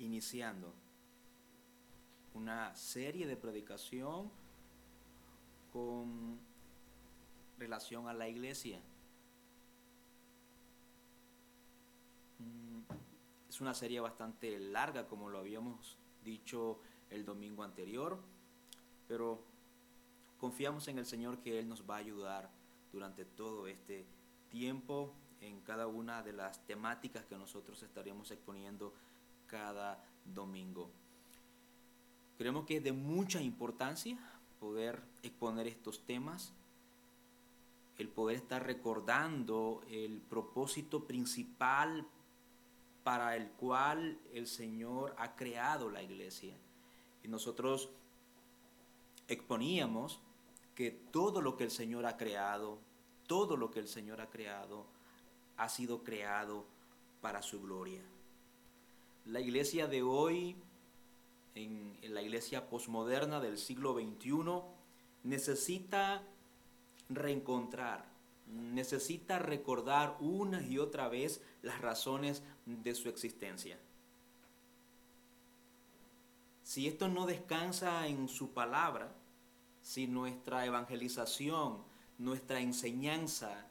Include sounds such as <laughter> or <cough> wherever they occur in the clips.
iniciando una serie de predicación con relación a la iglesia. Mm, es una serie bastante larga, como lo habíamos dicho el domingo anterior, pero confiamos en el Señor que Él nos va a ayudar durante todo este tiempo en cada una de las temáticas que nosotros estaremos exponiendo cada domingo. Creemos que es de mucha importancia poder exponer estos temas, el poder estar recordando el propósito principal para el cual el Señor ha creado la iglesia. Y nosotros exponíamos que todo lo que el Señor ha creado, todo lo que el Señor ha creado, ha sido creado para su gloria. La iglesia de hoy, en, la iglesia posmoderna del siglo XXI, necesita reencontrar, necesita recordar una y otra vez las razones de su existencia. Si esto no descansa en su palabra, si nuestra evangelización, nuestra enseñanza,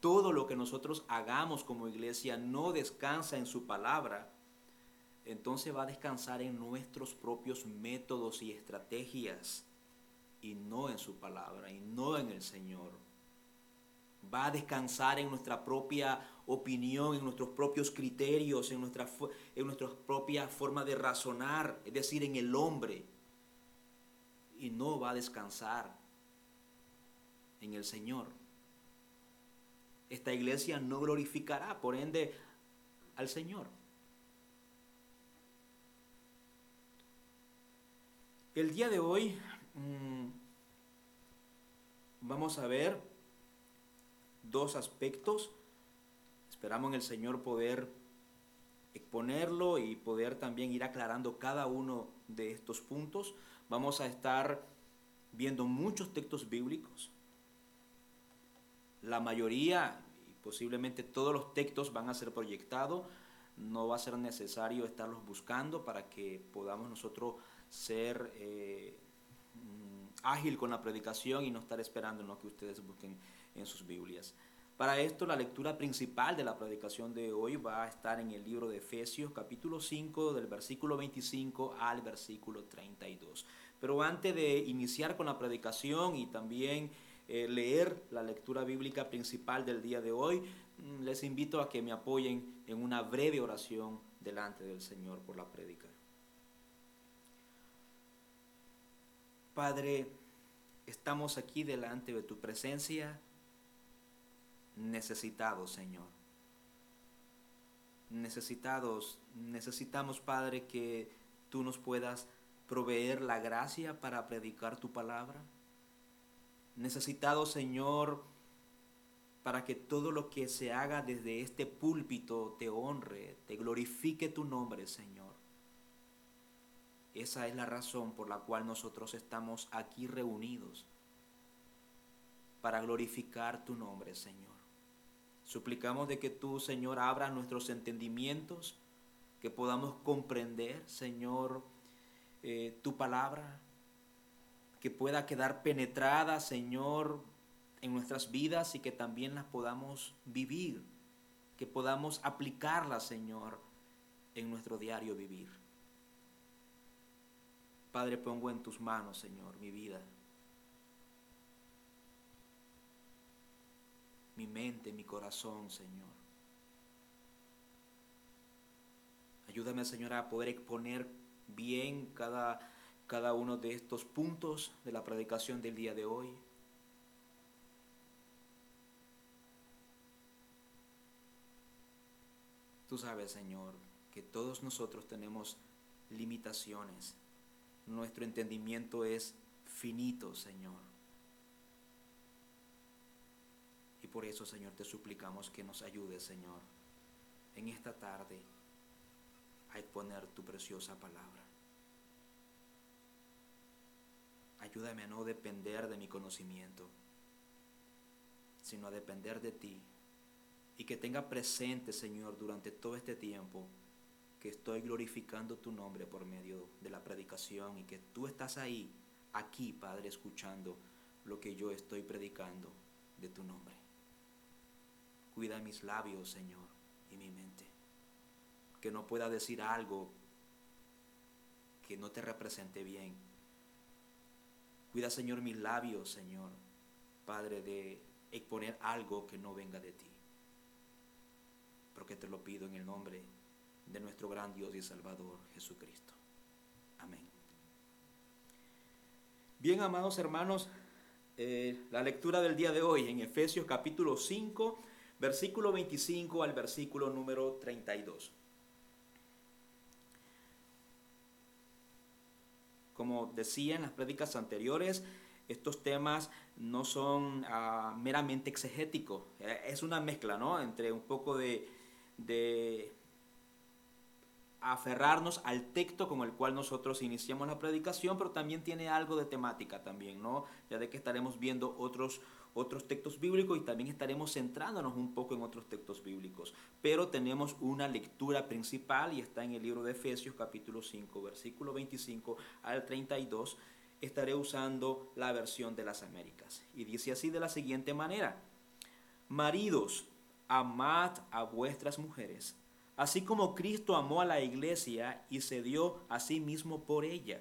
todo lo que nosotros hagamos como iglesia no descansa en su palabra, entonces va a descansar en nuestros propios métodos y estrategias y no en su palabra y no en el Señor. Va a descansar en nuestra propia opinión, en nuestros propios criterios, en nuestra, en propia forma de razonar, es decir, en el hombre. Y no va a descansar en el Señor esta iglesia no glorificará, por ende, al Señor. El día de hoy mm, vamos a ver dos aspectos. Esperamos en el Señor poder exponerlo y poder también ir aclarando cada uno de estos puntos. Vamos a estar viendo muchos textos bíblicos la mayoría, y posiblemente todos los textos van a ser proyectados, no va a ser necesario estarlos buscando para que podamos nosotros ser eh, mm, ágil con la predicación y no estar esperando en lo que ustedes busquen en sus Biblias. Para esto la lectura principal de la predicación de hoy va a estar en el libro de Efesios capítulo 5 del versículo 25 al versículo 32. Pero antes de iniciar con la predicación y también eh, leer la lectura bíblica principal del día de hoy, mm, les invito a que me apoyen en una breve oración delante del Señor por la prédica. Padre, estamos aquí delante de tu presencia necesitados, Señor. Necesitados, necesitamos, Padre, que tú nos puedas proveer la gracia para predicar tu palabra necesitado, Señor, para que todo lo que se haga desde este púlpito te honre, te glorifique tu nombre, Señor. Esa es la razón por la cual nosotros estamos aquí reunidos, para glorificar tu nombre, Señor. Suplicamos de que tú, Señor, abras nuestros entendimientos, que podamos comprender, Señor, eh, tu palabra, que pueda quedar penetrada, Señor, en nuestras vidas y que también las podamos vivir, que podamos aplicarlas, Señor, en nuestro diario vivir. Padre, pongo en tus manos, Señor, mi vida, mi mente, mi corazón, Señor. Ayúdame, Señor, a poder exponer bien cada cada uno de estos puntos de la predicación del día de hoy. Tú sabes, Señor, que todos nosotros tenemos limitaciones. Nuestro entendimiento es finito, Señor. Y por eso, Señor, te suplicamos que nos ayudes, Señor, en esta tarde a exponer tu preciosa palabra. Ayúdame a no depender de mi conocimiento, sino a depender de ti. Y que tenga presente, Señor, durante todo este tiempo, que estoy glorificando tu nombre por medio de la predicación y que tú estás ahí, aquí, Padre, escuchando lo que yo estoy predicando de tu nombre. Cuida mis labios, Señor, y mi mente. Que no pueda decir algo que no te represente bien. Cuida, Señor, mis labios, Señor, Padre, de exponer algo que no venga de ti. Porque te lo pido en el nombre de nuestro gran Dios y Salvador Jesucristo. Amén. Bien, amados hermanos, eh, la lectura del día de hoy en Efesios capítulo 5, versículo 25 al versículo número 32. Como decía en las prédicas anteriores, estos temas no son ah, meramente exegéticos, eh, es una mezcla, ¿no? Entre un poco de, de aferrarnos al texto con el cual nosotros iniciamos la predicación, pero también tiene algo de temática también, ¿no? Ya de que estaremos viendo otros, otros textos bíblicos y también estaremos centrándonos un poco en otros textos bíblicos. Pero tenemos una lectura principal y está en el libro de Efesios capítulo 5, versículo 25 al 32. Estaré usando la versión de las Américas. Y dice así de la siguiente manera. Maridos, amad a vuestras mujeres Así como Cristo amó a la iglesia y se dio a sí mismo por ella,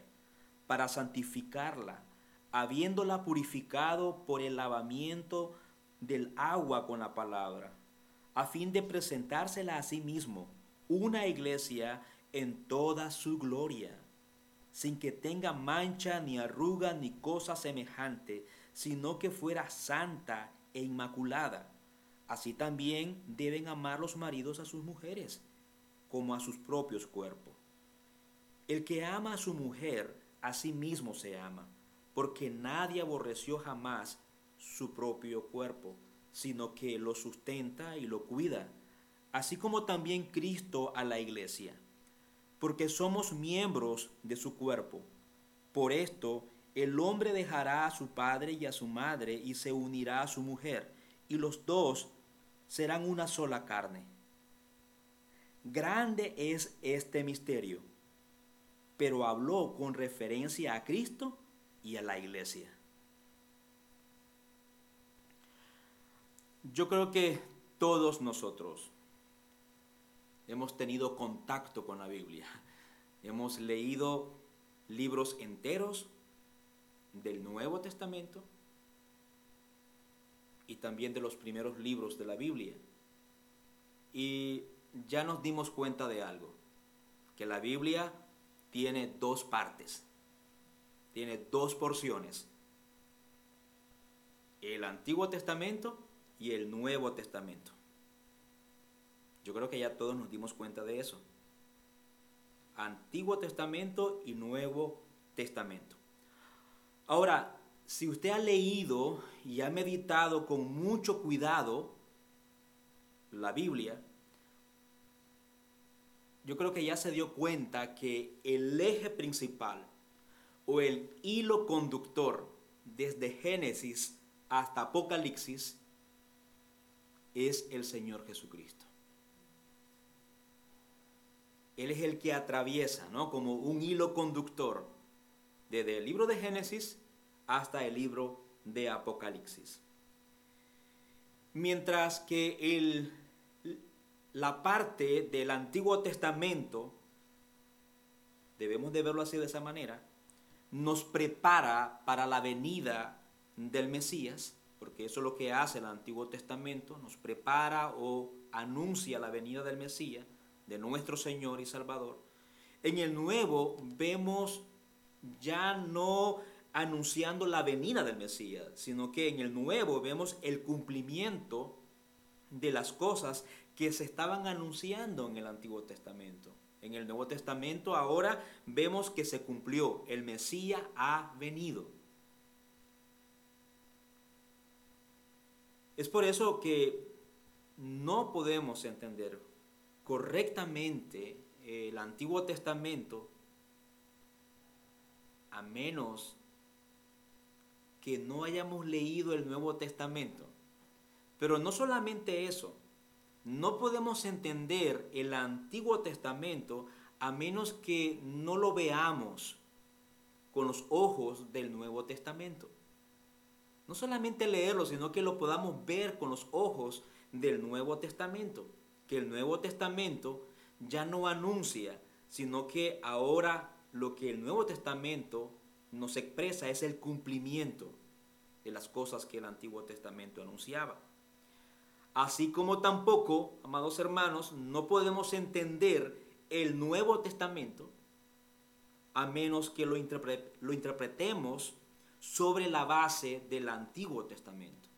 para santificarla, habiéndola purificado por el lavamiento del agua con la palabra, a fin de presentársela a sí mismo, una iglesia en toda su gloria, sin que tenga mancha ni arruga ni cosa semejante, sino que fuera santa e inmaculada. Así también deben amar los maridos a sus mujeres como a sus propios cuerpos. El que ama a su mujer, a sí mismo se ama, porque nadie aborreció jamás su propio cuerpo, sino que lo sustenta y lo cuida, así como también Cristo a la iglesia, porque somos miembros de su cuerpo. Por esto, el hombre dejará a su padre y a su madre y se unirá a su mujer, y los dos serán una sola carne. Grande es este misterio, pero habló con referencia a Cristo y a la iglesia. Yo creo que todos nosotros hemos tenido contacto con la Biblia. Hemos leído libros enteros del Nuevo Testamento y también de los primeros libros de la Biblia. Y ya nos dimos cuenta de algo, que la Biblia tiene dos partes, tiene dos porciones, el Antiguo Testamento y el Nuevo Testamento. Yo creo que ya todos nos dimos cuenta de eso. Antiguo Testamento y Nuevo Testamento. Ahora, si usted ha leído y ha meditado con mucho cuidado la Biblia, yo creo que ya se dio cuenta que el eje principal o el hilo conductor desde Génesis hasta Apocalipsis es el Señor Jesucristo. Él es el que atraviesa, ¿no? Como un hilo conductor desde el libro de Génesis hasta el libro de Apocalipsis. Mientras que el la parte del Antiguo Testamento, debemos de verlo así de esa manera, nos prepara para la venida del Mesías, porque eso es lo que hace el Antiguo Testamento, nos prepara o anuncia la venida del Mesías, de nuestro Señor y Salvador. En el Nuevo vemos ya no anunciando la venida del Mesías, sino que en el Nuevo vemos el cumplimiento de las cosas que se estaban anunciando en el Antiguo Testamento. En el Nuevo Testamento ahora vemos que se cumplió, el Mesías ha venido. Es por eso que no podemos entender correctamente el Antiguo Testamento a menos que no hayamos leído el Nuevo Testamento. Pero no solamente eso, no podemos entender el Antiguo Testamento a menos que no lo veamos con los ojos del Nuevo Testamento. No solamente leerlo, sino que lo podamos ver con los ojos del Nuevo Testamento. Que el Nuevo Testamento ya no anuncia, sino que ahora lo que el Nuevo Testamento nos expresa es el cumplimiento de las cosas que el Antiguo Testamento anunciaba. Así como tampoco, amados hermanos, no podemos entender el Nuevo Testamento a menos que lo, lo interpretemos sobre la base del Antiguo Testamento.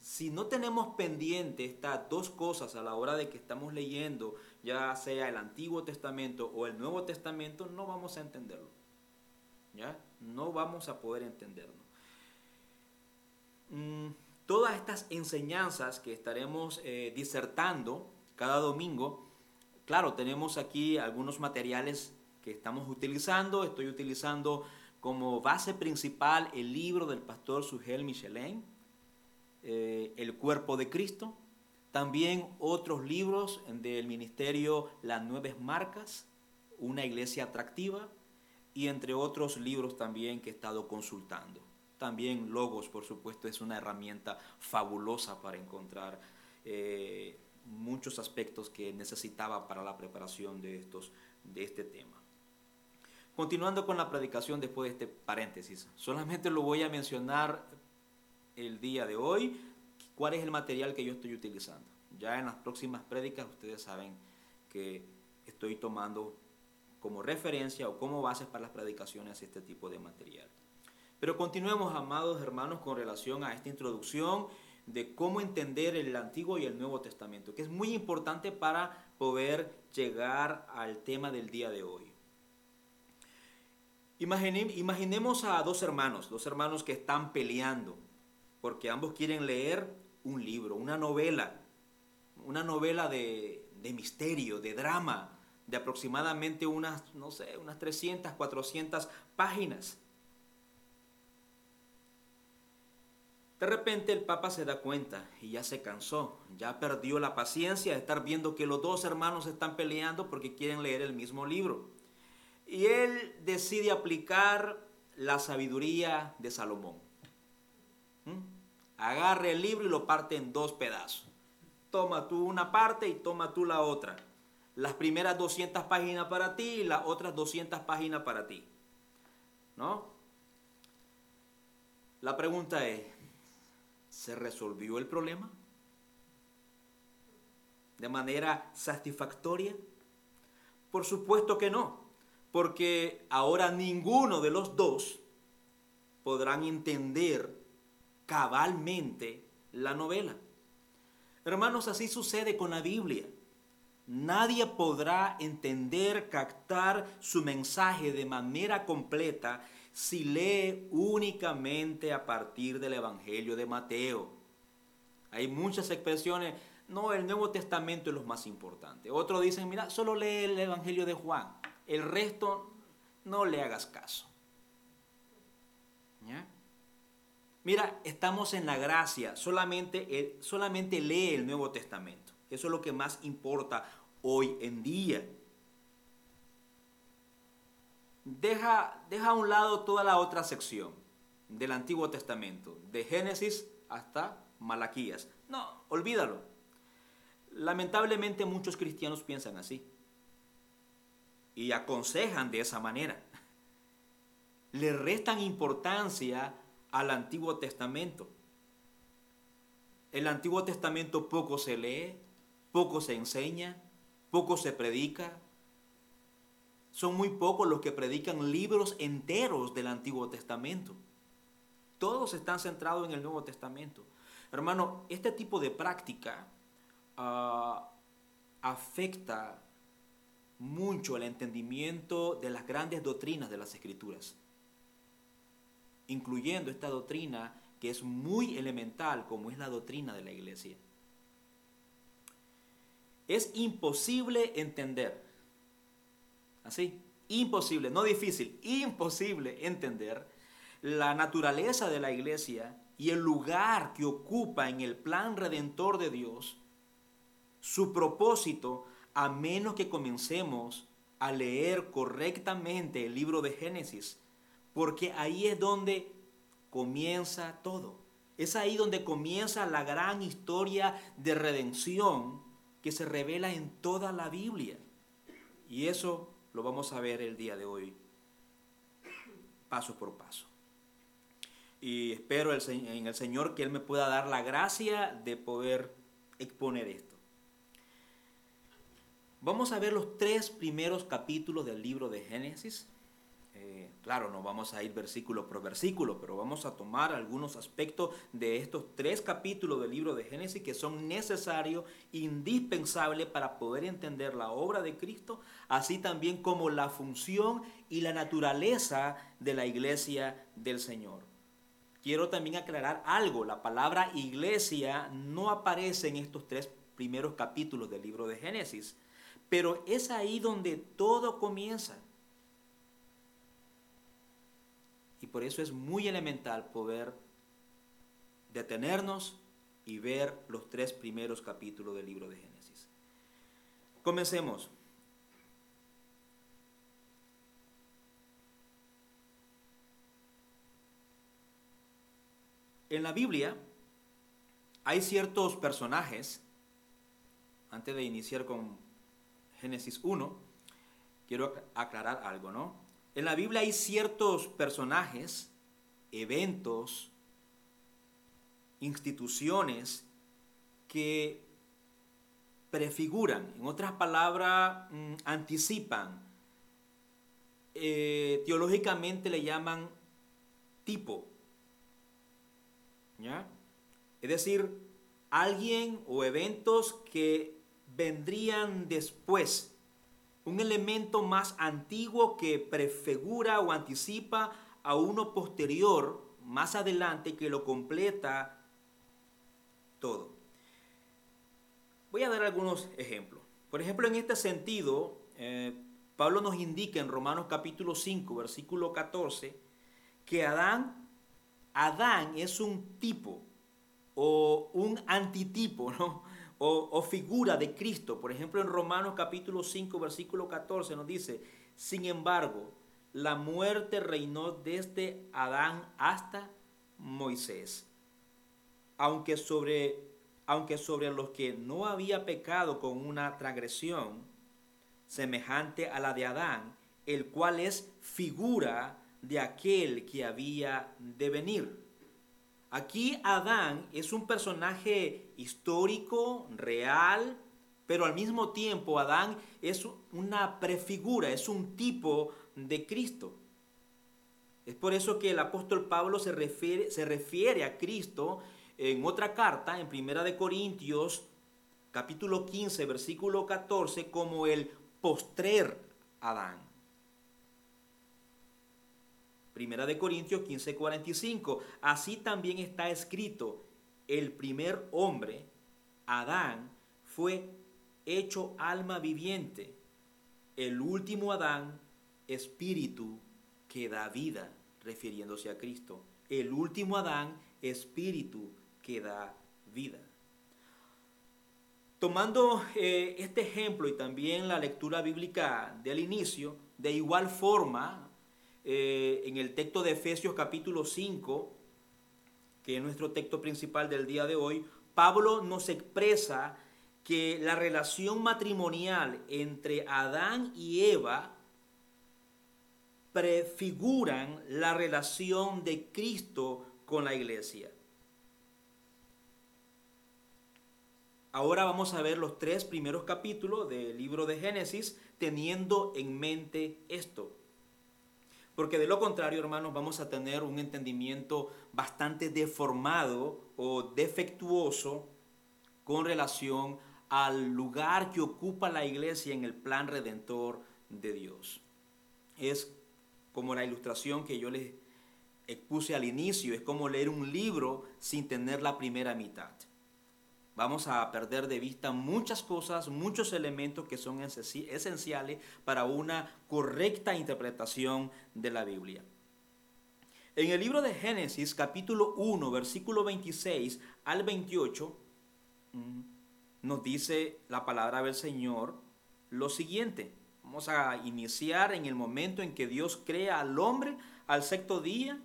Si no tenemos pendiente estas dos cosas a la hora de que estamos leyendo, ya sea el Antiguo Testamento o el Nuevo Testamento, no vamos a entenderlo. ¿Ya? No vamos a poder entenderlo. Mm, todas estas enseñanzas que estaremos eh, disertando cada domingo, claro, tenemos aquí algunos materiales que estamos utilizando. Estoy utilizando como base principal el libro del pastor Sugel Michelin, eh, El cuerpo de Cristo. También otros libros del ministerio Las Nuevas Marcas, Una iglesia atractiva, y entre otros libros también que he estado consultando. También Logos, por supuesto, es una herramienta fabulosa para encontrar eh, muchos aspectos que necesitaba para la preparación de, estos, de este tema. Continuando con la predicación después de este paréntesis, solamente lo voy a mencionar el día de hoy, cuál es el material que yo estoy utilizando. Ya en las próximas prédicas ustedes saben que estoy tomando como referencia o como base para las predicaciones este tipo de material. Pero continuemos, amados hermanos, con relación a esta introducción de cómo entender el Antiguo y el Nuevo Testamento, que es muy importante para poder llegar al tema del día de hoy. imaginemos a dos hermanos, dos hermanos que están peleando, porque ambos quieren leer un libro, una novela, una novela de, de misterio, de drama, de aproximadamente unas, no sé, unas 300, 400 páginas. De repente el Papa se da cuenta y ya se cansó, ya perdió la paciencia de estar viendo que los dos hermanos están peleando porque quieren leer el mismo libro. Y él decide aplicar la sabiduría de Salomón. ¿Mm? Agarre el libro y lo parte en dos pedazos. Toma tú una parte y toma tú la otra. Las primeras 200 páginas para ti y las otras 200 páginas para ti. ¿No? La pregunta es, ¿Se resolvió el problema? ¿De manera satisfactoria? Por supuesto que no, porque ahora ninguno de los dos podrán entender cabalmente la novela. Hermanos, así sucede con la Biblia. Nadie podrá entender, captar su mensaje de manera completa si lee únicamente a partir del Evangelio de Mateo. Hay muchas expresiones, no, el Nuevo Testamento es lo más importante. Otros dicen, mira, solo lee el Evangelio de Juan, el resto no le hagas caso. Mira, estamos en la gracia, solamente, solamente lee el Nuevo Testamento. Eso es lo que más importa hoy en día deja, deja a un lado toda la otra sección del Antiguo Testamento, de Génesis hasta Malaquías. No, olvídalo. Lamentablemente muchos cristianos piensan así y aconsejan de esa manera. Le restan importancia al Antiguo Testamento. El Antiguo Testamento poco se lee, poco se enseña, poco se predica, son muy pocos los que predican libros enteros del Antiguo Testamento. Todos están centrados en el Nuevo Testamento. Hermano, este tipo de práctica ah, afecta mucho el entendimiento de las grandes doctrinas de las Escrituras, incluyendo esta doctrina que es muy elemental como es la doctrina de la iglesia. Es imposible entender Así, imposible, no difícil, imposible entender la naturaleza de la iglesia y el lugar que ocupa en el plan redentor de Dios su propósito a menos que comencemos a leer correctamente el libro de Génesis, porque ahí es donde comienza todo. Es ahí donde comienza la gran historia de redención que se revela en toda la Biblia. Y eso lo vamos a ver el día de hoy, paso por paso. Y espero en el Señor que Él me pueda dar la gracia de poder exponer esto. Vamos a ver los tres primeros capítulos del libro de Génesis. Eh, claro, no vamos a ir versículo por versículo, pero vamos a tomar algunos aspectos de estos tres capítulos del libro de Génesis que son necesarios, indispensables para poder entender la obra de Cristo, así también como la función y la naturaleza de la iglesia del Señor. Quiero también aclarar algo, la palabra iglesia no aparece en estos tres primeros capítulos del libro de Génesis. Pero es ahí donde todo comienza. Y por eso es muy elemental poder detenernos y ver los tres primeros capítulos del libro de Génesis. Comencemos. En la Biblia hay ciertos personajes, antes de iniciar con Génesis 1, quiero aclarar algo, ¿no? En la Biblia hay ciertos personajes, eventos, instituciones que prefiguran, en otras palabras, mm, anticipan, eh, teológicamente le llaman tipo. ¿Ya? Es decir, alguien o eventos que vendrían después. Un elemento más antiguo que prefigura o anticipa a uno posterior, más adelante, que lo completa todo. Voy a dar algunos ejemplos. Por ejemplo, en este sentido, eh, Pablo nos indica en Romanos capítulo 5, versículo 14, que Adán, Adán es un tipo o un antitipo, ¿no? O, figura de Cristo. Por ejemplo, en Romanos capítulo 5, versículo 14 nos dice, sin embargo, la muerte reinó desde Adán hasta Moisés. Aunque sobre, aunque sobre los que no había pecado con una transgresión semejante a la de Adán, el cual es figura de aquel que había de venir. Aquí Adán es un personaje histórico, real, pero al mismo tiempo Adán es una prefigura, es un tipo de Cristo. Es por eso que el apóstol Pablo se refiere, a Cristo en otra carta, en Primera de Corintios, capítulo 15, versículo 14, como el postrer Adán. Primera de Corintios 15:45. Así también está escrito, el primer hombre, Adán, fue hecho alma viviente. El último Adán, espíritu que da vida, refiriéndose a Cristo. El último Adán, espíritu que da vida. Tomando eh, este ejemplo y también la lectura bíblica del inicio, de igual forma, eh, en el texto de Efesios capítulo 5, que es nuestro texto principal del día de hoy, Pablo nos expresa que la relación matrimonial entre Adán y Eva prefiguran la relación de Cristo con la iglesia. Ahora vamos a ver los tres primeros capítulos del libro de Génesis teniendo en mente esto. Porque de lo contrario, hermanos, vamos a tener un entendimiento bastante deformado o defectuoso con relación al lugar que ocupa la iglesia en el plan redentor de Dios. Es como la ilustración que yo les expuse al inicio, es como leer un libro sin tener la primera mitad vamos a perder de vista muchas cosas, muchos elementos que son esenciales para una correcta interpretación de la Biblia. En el libro de Génesis, capítulo 1, versículo 26 al 28, mm, nos dice la palabra del Señor lo siguiente. Vamos a iniciar en el momento en que Dios crea al hombre al sexto día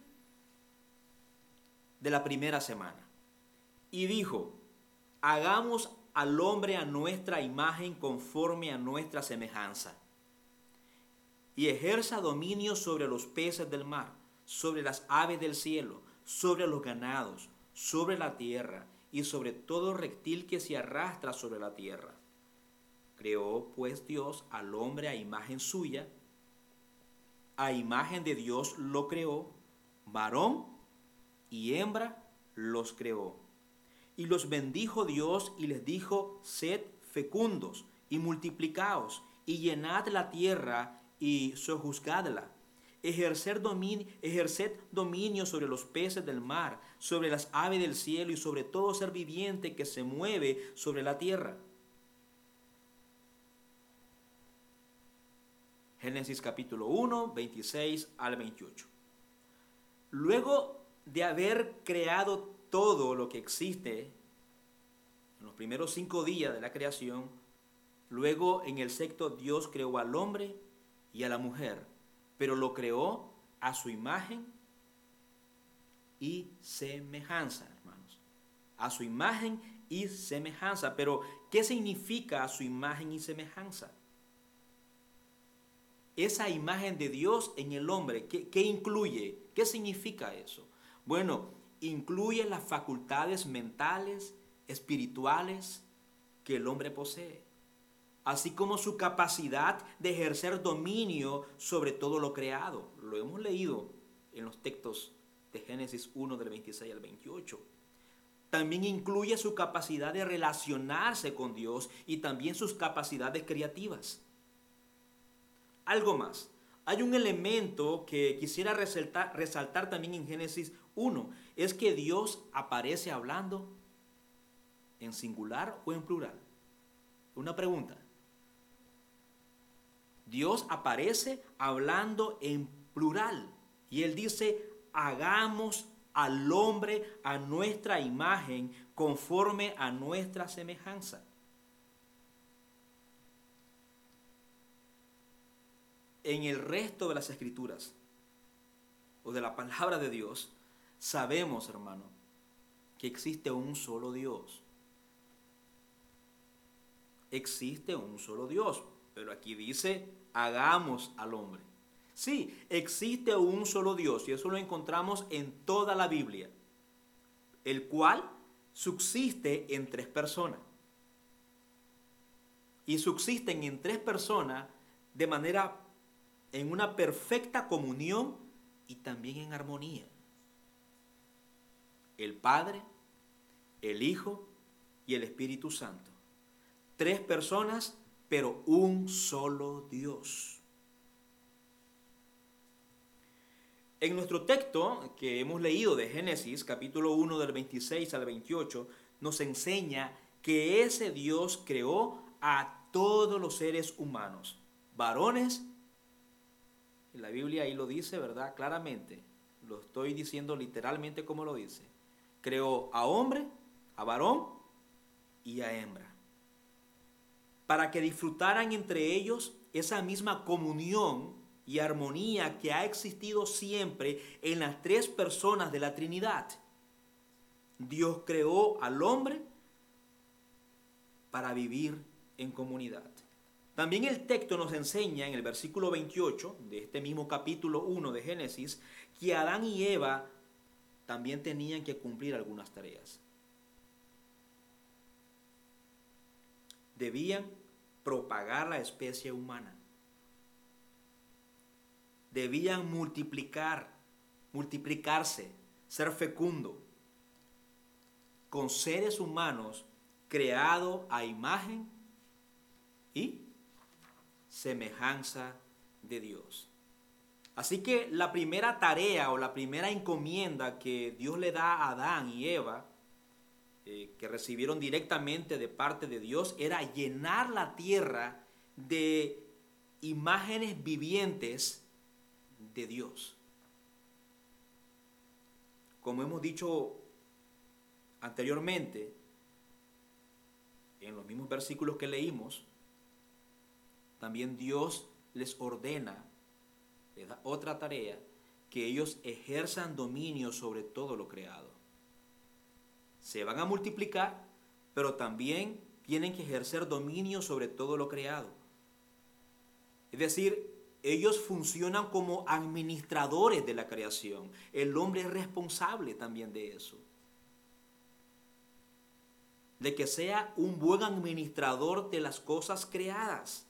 de la primera semana. Y dijo, hagamos al hombre a nuestra imagen conforme a nuestra semejanza. Y ejerza dominio sobre los peces del mar, sobre las aves del cielo, sobre los ganados, sobre la tierra y sobre todo reptil que se arrastra sobre la tierra. Creó pues Dios al hombre a imagen suya, a imagen de Dios lo creó, varón y hembra los creó. Y los bendijo Dios y les dijo, sed fecundos y multiplicaos y llenad la tierra y sojuzgadla. Ejercer dominio, ejerced dominio sobre los peces del mar, sobre las aves del cielo y sobre todo ser viviente que se mueve sobre la tierra. Génesis capítulo 1, 26 al 28. Luego de haber creado todo lo que existe en los primeros cinco días de la creación, luego en el sexto Dios creó al hombre y a la mujer, pero lo creó a su imagen y semejanza, hermanos. A su imagen y semejanza. Pero, ¿qué significa a su imagen y semejanza? Esa imagen de Dios en el hombre, ¿qué, qué incluye? ¿Qué significa eso? Bueno, incluye las facultades mentales, espirituales que el hombre posee, así como su capacidad de ejercer dominio sobre todo lo creado. Lo hemos leído en los textos de Génesis 1 del 26 al 28. También incluye su capacidad de relacionarse con Dios y también sus capacidades creativas. Algo más. Hay un elemento que quisiera resaltar, resaltar también en Génesis 1. Es que Dios aparece hablando en singular o en plural. Una pregunta. Dios aparece hablando en plural. Y Él dice, hagamos al hombre a nuestra imagen conforme a nuestra semejanza. En el resto de las escrituras o de la palabra de Dios, sabemos, hermano, que existe un solo Dios. Existe un solo Dios, pero aquí dice, hagamos al hombre. Sí, existe un solo Dios y eso lo encontramos en toda la Biblia, el cual subsiste en tres personas. Y subsisten en tres personas de manera, en una perfecta comunión y también en armonía. El Padre, el Hijo y el Espíritu Santo. Tres personas, pero un solo Dios. En nuestro texto que hemos leído de Génesis, capítulo 1 del 26 al 28, nos enseña que ese Dios creó a todos los seres humanos, varones, la Biblia ahí lo dice, ¿verdad? Claramente, lo estoy diciendo literalmente como lo dice. Creó a hombre, a varón y a hembra, para que disfrutaran entre ellos esa misma comunión y armonía que ha existido siempre en las tres personas de la Trinidad. Dios creó al hombre para vivir en comunidad. También el texto nos enseña en el versículo 28 de este mismo capítulo 1 de Génesis que Adán y Eva también tenían que cumplir algunas tareas. Debían propagar la especie humana debían multiplicar, multiplicarse, ser fecundo, con seres humanos creados a imagen y semejanza de Dios. Así que la primera tarea o la primera encomienda que Dios le da a Adán y Eva, eh, que recibieron directamente de parte de Dios, era llenar la tierra de imágenes vivientes de Dios. Como hemos dicho anteriormente, en los mismos versículos que leímos, también Dios les ordena, otra tarea, que ellos ejerzan dominio sobre todo lo creado. Se van a multiplicar, pero también tienen que ejercer dominio sobre todo lo creado. Es decir, ellos funcionan como administradores de la creación. El hombre es responsable también de eso. De que sea un buen administrador de las cosas creadas.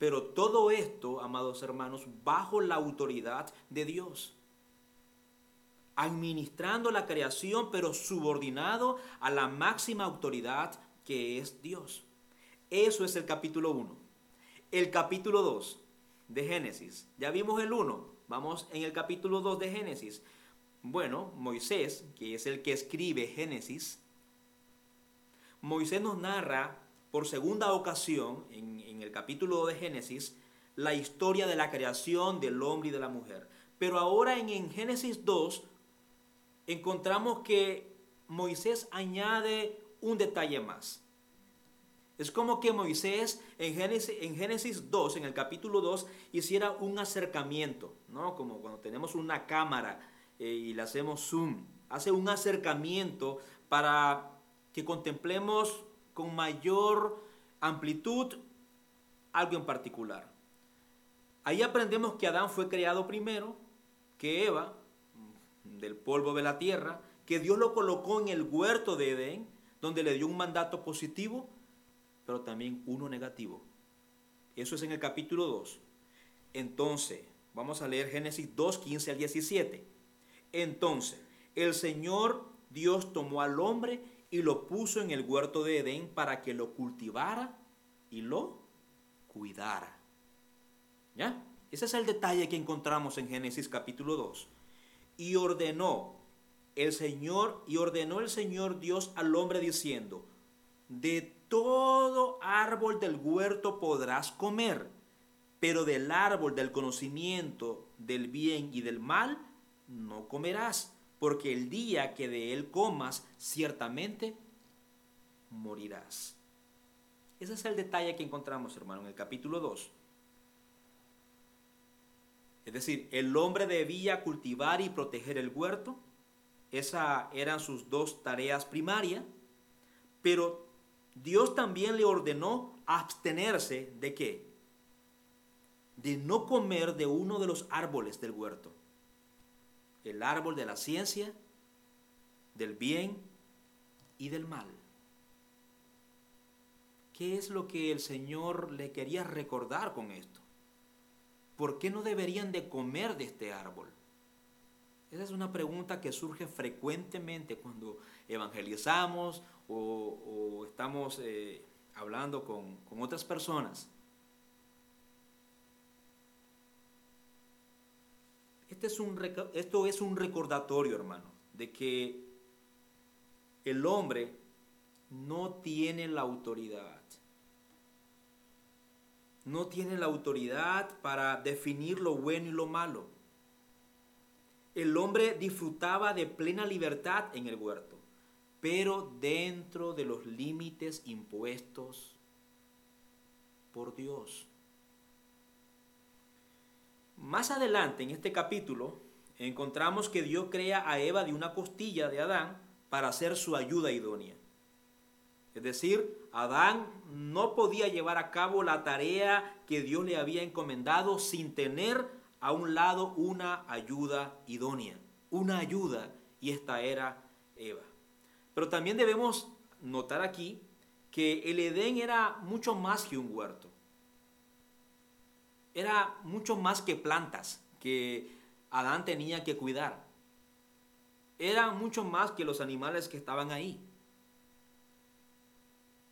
Pero todo esto, amados hermanos, bajo la autoridad de Dios. Administrando la creación, pero subordinado a la máxima autoridad que es Dios. Eso es el capítulo 1. El capítulo 2 de Génesis. Ya vimos el 1. Vamos en el capítulo 2 de Génesis. Bueno, Moisés, que es el que escribe Génesis, Moisés nos narra por segunda ocasión en, el capítulo 2 de Génesis la historia de la creación del hombre y de la mujer. Pero ahora en, en Génesis 2 encontramos que Moisés añade un detalle más. Es como que Moisés en Génesis, en Génesis 2, en el capítulo 2, hiciera un acercamiento, ¿no? Como cuando tenemos una cámara eh, y le hacemos zoom. Hace un acercamiento para que contemplemos con mayor amplitud algo en particular. Ahí aprendemos que Adán fue creado primero, que Eva, del polvo de la tierra, que Dios lo colocó en el huerto de Edén, donde le dio un mandato positivo pero también uno negativo. Eso es en el capítulo 2. Entonces, vamos a leer Génesis 2, 15 al 17. Entonces, el Señor Dios tomó al hombre y lo puso en el huerto de Edén para que lo cultivara y lo cuidara. ¿Ya? Ese es el detalle que encontramos en Génesis capítulo 2. Y ordenó el Señor, y ordenó el Señor Dios al hombre diciendo, de todo árbol del huerto podrás comer, pero del árbol del conocimiento del bien y del mal no comerás, porque el día que de él comas, ciertamente morirás. Ese es el detalle que encontramos, hermano, en el capítulo 2. Es decir, el hombre debía cultivar y proteger el huerto. Esas eran sus dos tareas primarias. Pero Dios también le ordenó abstenerse de qué? De no comer de uno de los árboles del huerto. El árbol de la ciencia, del bien y del mal. ¿Qué es lo que el Señor le quería recordar con esto? ¿Por qué no deberían de comer de este árbol? Esa es una pregunta que surge frecuentemente cuando evangelizamos o, estamos eh, hablando con, otras personas. Este es un, esto es un recordatorio, hermano, de que el hombre no tiene la autoridad. No tiene la autoridad para definir lo bueno y lo malo. El hombre disfrutaba de plena libertad en el huerto pero dentro de los límites impuestos por Dios. Más adelante en este capítulo encontramos que Dios crea a Eva de una costilla de Adán para ser su ayuda idónea. Es decir, Adán no podía llevar a cabo la tarea que Dios le había encomendado sin tener a un lado una ayuda idónea, una ayuda, y esta era Eva. Pero también debemos notar aquí que el Edén era mucho más que un huerto. Era mucho más que plantas que Adán tenía que cuidar. Era mucho más que los animales que estaban ahí.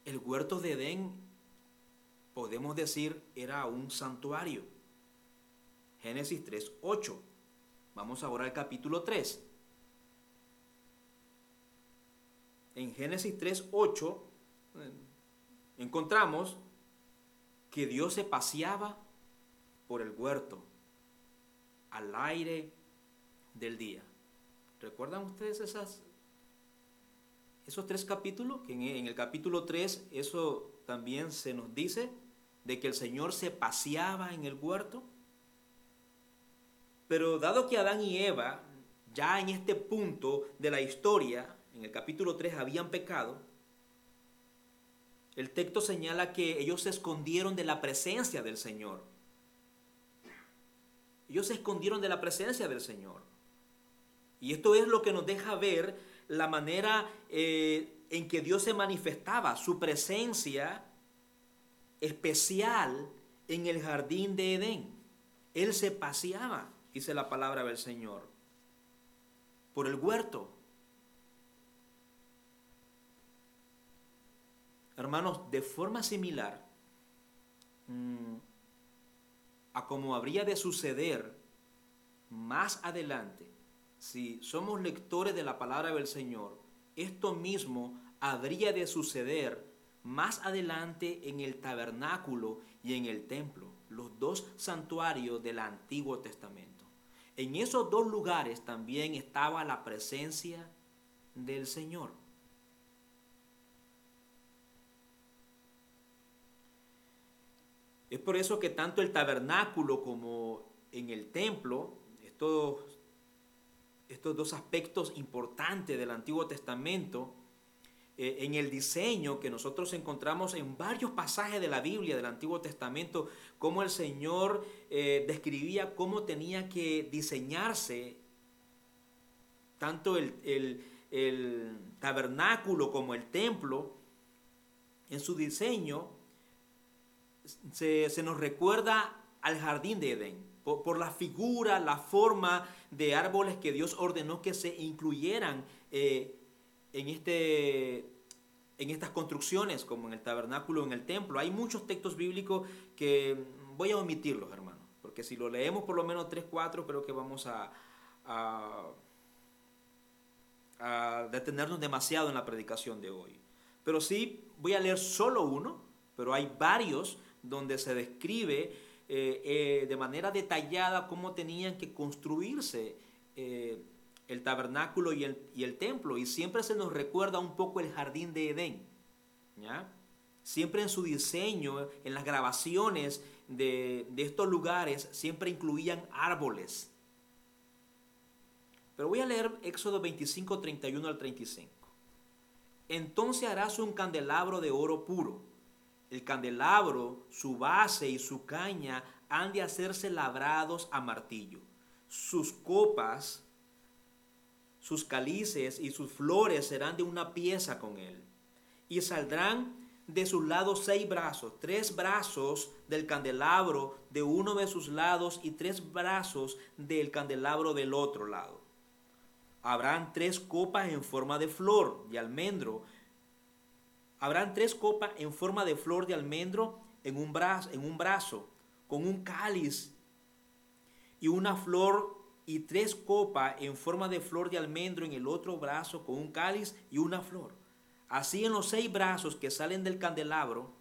El huerto de Edén, podemos decir, era un santuario. Génesis 3, 8. Vamos ahora al capítulo 3. en Génesis 3.8 eh, encontramos que Dios se paseaba por el huerto al aire del día. ¿Recuerdan ustedes esos tres capítulos, que en el capítulo 3 eso también se nos dice, de que el Señor se paseaba en el huerto. Pero dado que Adán y Eva, ya en este punto de la historia, en el capítulo 3, habían pecado, el texto señala que ellos se escondieron de la presencia del Señor. Ellos se escondieron de la presencia del Señor. Y esto es lo que nos deja ver la manera eh, en que Dios se manifestaba, su presencia especial en el jardín de Edén. Él se paseaba, dice la palabra del Señor, por el huerto. Hermanos, de forma similar mm, a como habría de suceder más adelante, si somos lectores de la palabra del Señor, esto mismo habría de suceder más adelante en el tabernáculo y en el templo, los dos santuarios del Antiguo Testamento. En esos dos lugares también estaba la presencia del Señor. Es por eso que tanto el tabernáculo como en el templo, estos, estos dos aspectos importantes del Antiguo Testamento, eh, en el diseño que nosotros encontramos en varios pasajes de la Biblia del Antiguo Testamento, cómo el Señor eh, describía cómo tenía que diseñarse tanto el, el tabernáculo como el templo, en su diseño se, nos recuerda al jardín de Edén, por, la figura, la forma de árboles que Dios ordenó que se incluyeran eh, en, este, en estas construcciones, como en el tabernáculo, en el templo. Hay muchos textos bíblicos que voy a omitirlos, hermano, porque si lo leemos por lo menos 3, 4, creo que vamos a, a detenernos demasiado en la predicación de hoy. Pero sí voy a leer solo uno, pero hay varios donde se describe eh, eh, de manera detallada cómo tenían que construirse eh, el tabernáculo y el, y el, templo. Y siempre se nos recuerda un poco el jardín de Edén. ¿ya? Siempre en su diseño, en las grabaciones de, de estos lugares, siempre incluían árboles. Pero voy a leer Éxodo 25, 31 al 35. Entonces harás un candelabro de oro puro el candelabro, su base y su caña han de hacerse labrados a martillo. Sus copas, sus calices y sus flores serán de una pieza con él. Y saldrán de sus lados seis brazos, tres brazos del candelabro de uno de sus lados y tres brazos del candelabro del otro lado. Habrán tres copas en forma de flor de almendro Habrán tres copas en forma de flor de almendro en un brazo, con un cáliz y una flor y tres copas en forma de flor de almendro en el otro brazo con un cáliz y una flor. Así en los seis brazos que salen del candelabro,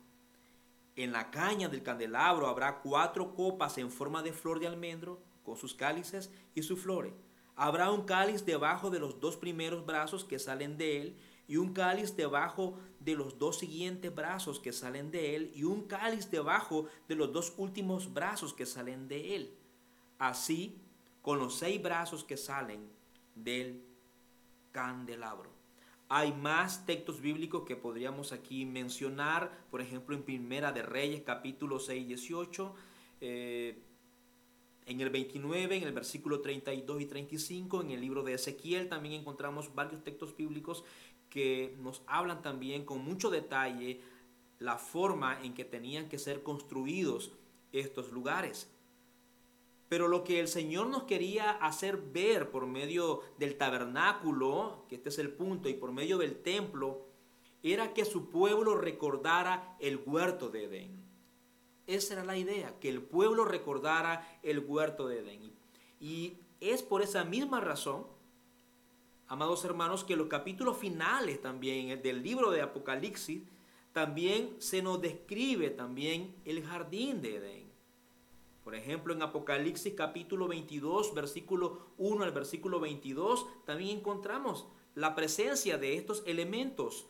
en la caña del candelabro habrá cuatro copas en forma de flor de almendro con sus cálices y sus flores. Habrá un cáliz debajo de los dos primeros brazos que salen de él y un cáliz debajo de los dos siguientes brazos que salen de él y un cáliz debajo de los dos últimos brazos que salen de él. Así con los seis brazos que salen del candelabro. Hay más textos bíblicos que podríamos aquí mencionar, por ejemplo en Primera de Reyes capítulo 6, 18, eh, en el 29, en el versículo 32 y 35, en el libro de Ezequiel también encontramos varios textos bíblicos que nos hablan también con mucho detalle la forma en que tenían que ser construidos estos lugares. Pero lo que el Señor nos quería hacer ver por medio del tabernáculo, que este es el punto, y por medio del templo, era que su pueblo recordara el huerto de Edén. Esa era la idea, que el pueblo recordara el huerto de Edén. Y es por esa misma razón amados hermanos, que los capítulos finales también del libro de Apocalipsis, también se nos describe también el jardín de Edén. Por ejemplo, en Apocalipsis capítulo 22, versículo 1 al versículo 22, también encontramos la presencia de estos elementos.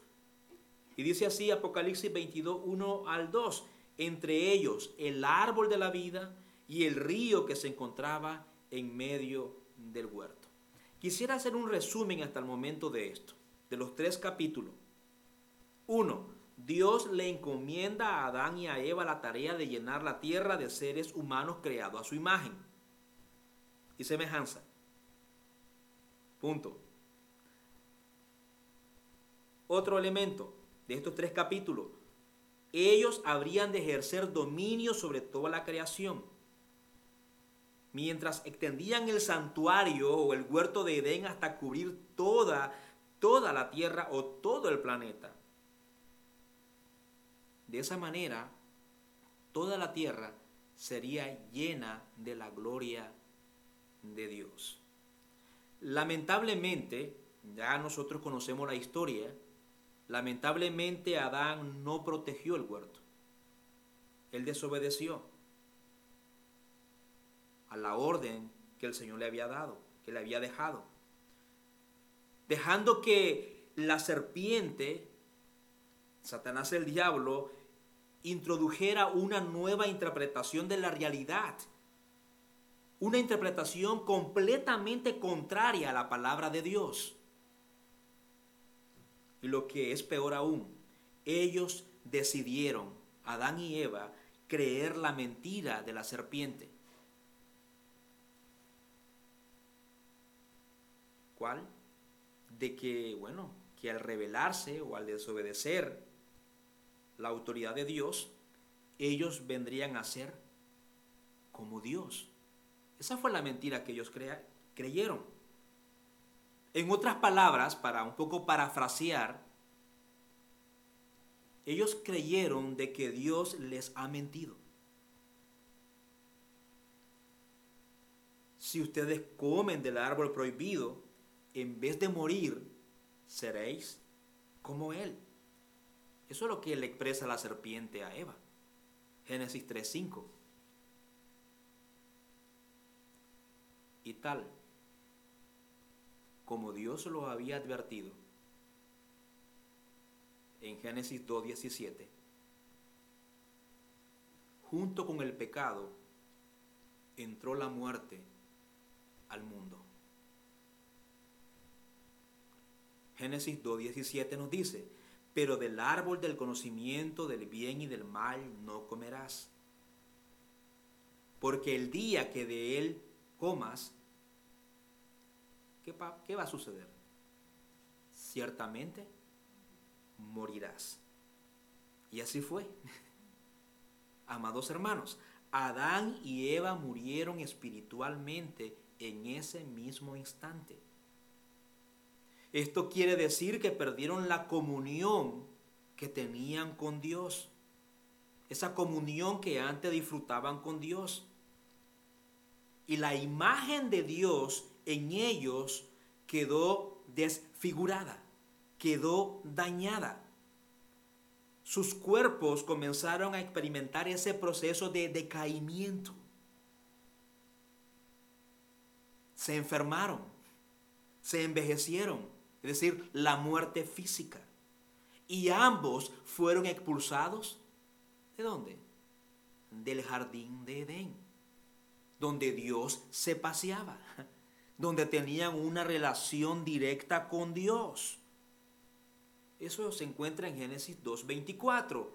Y dice así Apocalipsis 22, 1 al 2, entre ellos el árbol de la vida y el río que se encontraba en medio del huerto. Quisiera hacer un resumen hasta el momento de esto, de los tres capítulos. Uno, Dios le encomienda a Adán y a Eva la tarea de llenar la tierra de seres humanos creados a su imagen y semejanza. Punto. Otro elemento de estos tres capítulos. Ellos habrían de ejercer dominio sobre toda la creación. Mientras extendían el santuario o el huerto de Edén hasta cubrir toda, toda la tierra o todo el planeta. De esa manera, toda la tierra sería llena de la gloria de Dios. Lamentablemente, ya nosotros conocemos la historia, lamentablemente Adán no protegió el huerto. Él desobedeció a la orden que el Señor le había dado, que le había dejado. Dejando que la serpiente, Satanás el diablo, introdujera una nueva interpretación de la realidad. Una interpretación completamente contraria a la palabra de Dios. Y lo que es peor aún, ellos decidieron, Adán y Eva, creer la mentira de la serpiente. ¿Cuál? De que, bueno, que al rebelarse o al desobedecer la autoridad de Dios, ellos vendrían a ser como Dios. Esa fue la mentira que ellos creyeron. En otras palabras, para un poco parafrasear, ellos creyeron de que Dios les ha mentido. Si ustedes comen del árbol prohibido, en vez de morir, seréis como Él. Eso es lo que le expresa la serpiente a Eva. Génesis 3.5. Y tal, como Dios lo había advertido en Génesis 2.17, junto con el pecado entró la muerte al mundo. Génesis 2.17 nos dice, pero del árbol del conocimiento del bien y del mal no comerás. Porque el día que de él comas, ¿qué, va a suceder? Ciertamente morirás. Y así fue. <laughs> Amados hermanos, Adán y Eva murieron espiritualmente en ese mismo instante. Esto quiere decir que perdieron la comunión que tenían con Dios. Esa comunión que antes disfrutaban con Dios. Y la imagen de Dios en ellos quedó desfigurada, quedó dañada. Sus cuerpos comenzaron a experimentar ese proceso de decaimiento. Se enfermaron, se envejecieron es decir, la muerte física. Y ambos fueron expulsados. ¿De dónde? Del jardín de Edén, donde Dios se paseaba, <laughs> donde tenían una relación directa con Dios. Eso se encuentra en Génesis 2.24,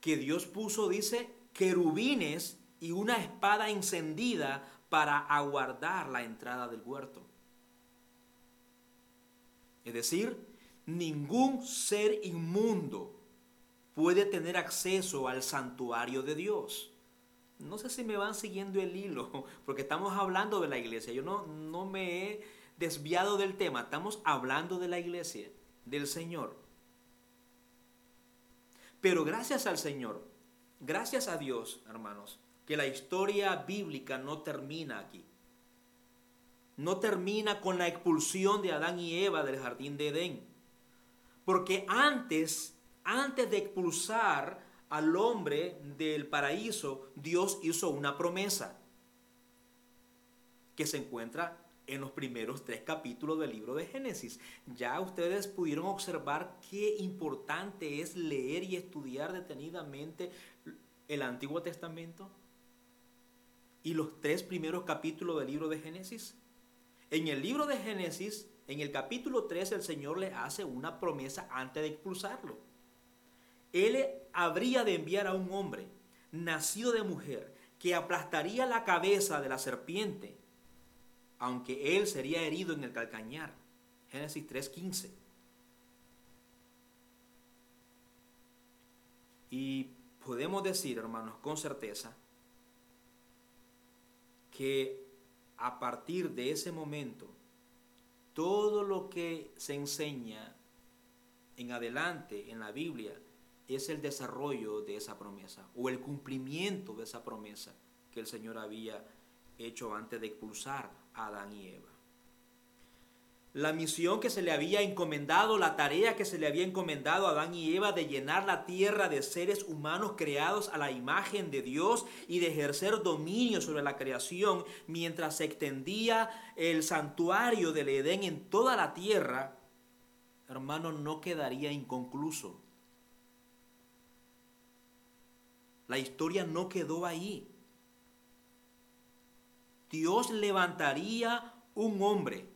que Dios puso, dice, querubines y una espada encendida para aguardar la entrada del huerto. Es decir, ningún ser inmundo puede tener acceso al santuario de Dios. No sé si me van siguiendo el hilo, <laughs> porque estamos hablando de la iglesia. Yo no, no me he desviado del tema, estamos hablando de la iglesia, del Señor. Pero gracias al Señor, gracias a Dios, hermanos, que la historia bíblica no termina aquí no termina con la expulsión de Adán y Eva del jardín de Edén. Porque antes, antes de expulsar al hombre del paraíso, Dios hizo una promesa que se encuentra en los primeros tres capítulos del libro de Génesis. Ya ustedes pudieron observar qué importante es leer y estudiar detenidamente el Antiguo Testamento y los tres primeros capítulos del libro de Génesis. En el libro de Génesis, en el capítulo 3, el Señor le hace una promesa antes de expulsarlo. Él habría de enviar a un hombre nacido de mujer que aplastaría la cabeza de la serpiente aunque él sería herido en el calcañar. Génesis 3:15. Y podemos decir, hermanos, con certeza, que a partir de ese momento, todo lo que se enseña en adelante en la Biblia es el desarrollo de esa promesa o el cumplimiento de esa promesa que el Señor había hecho antes de expulsar a Adán y Eva. La misión que se le había encomendado, la tarea que se le había encomendado a Adán y Eva de llenar la tierra de seres humanos creados a la imagen de Dios y de ejercer dominio sobre la creación mientras se extendía el santuario del Edén en toda la tierra, hermano, no quedaría inconcluso. La historia no quedó ahí. Dios levantaría un hombre,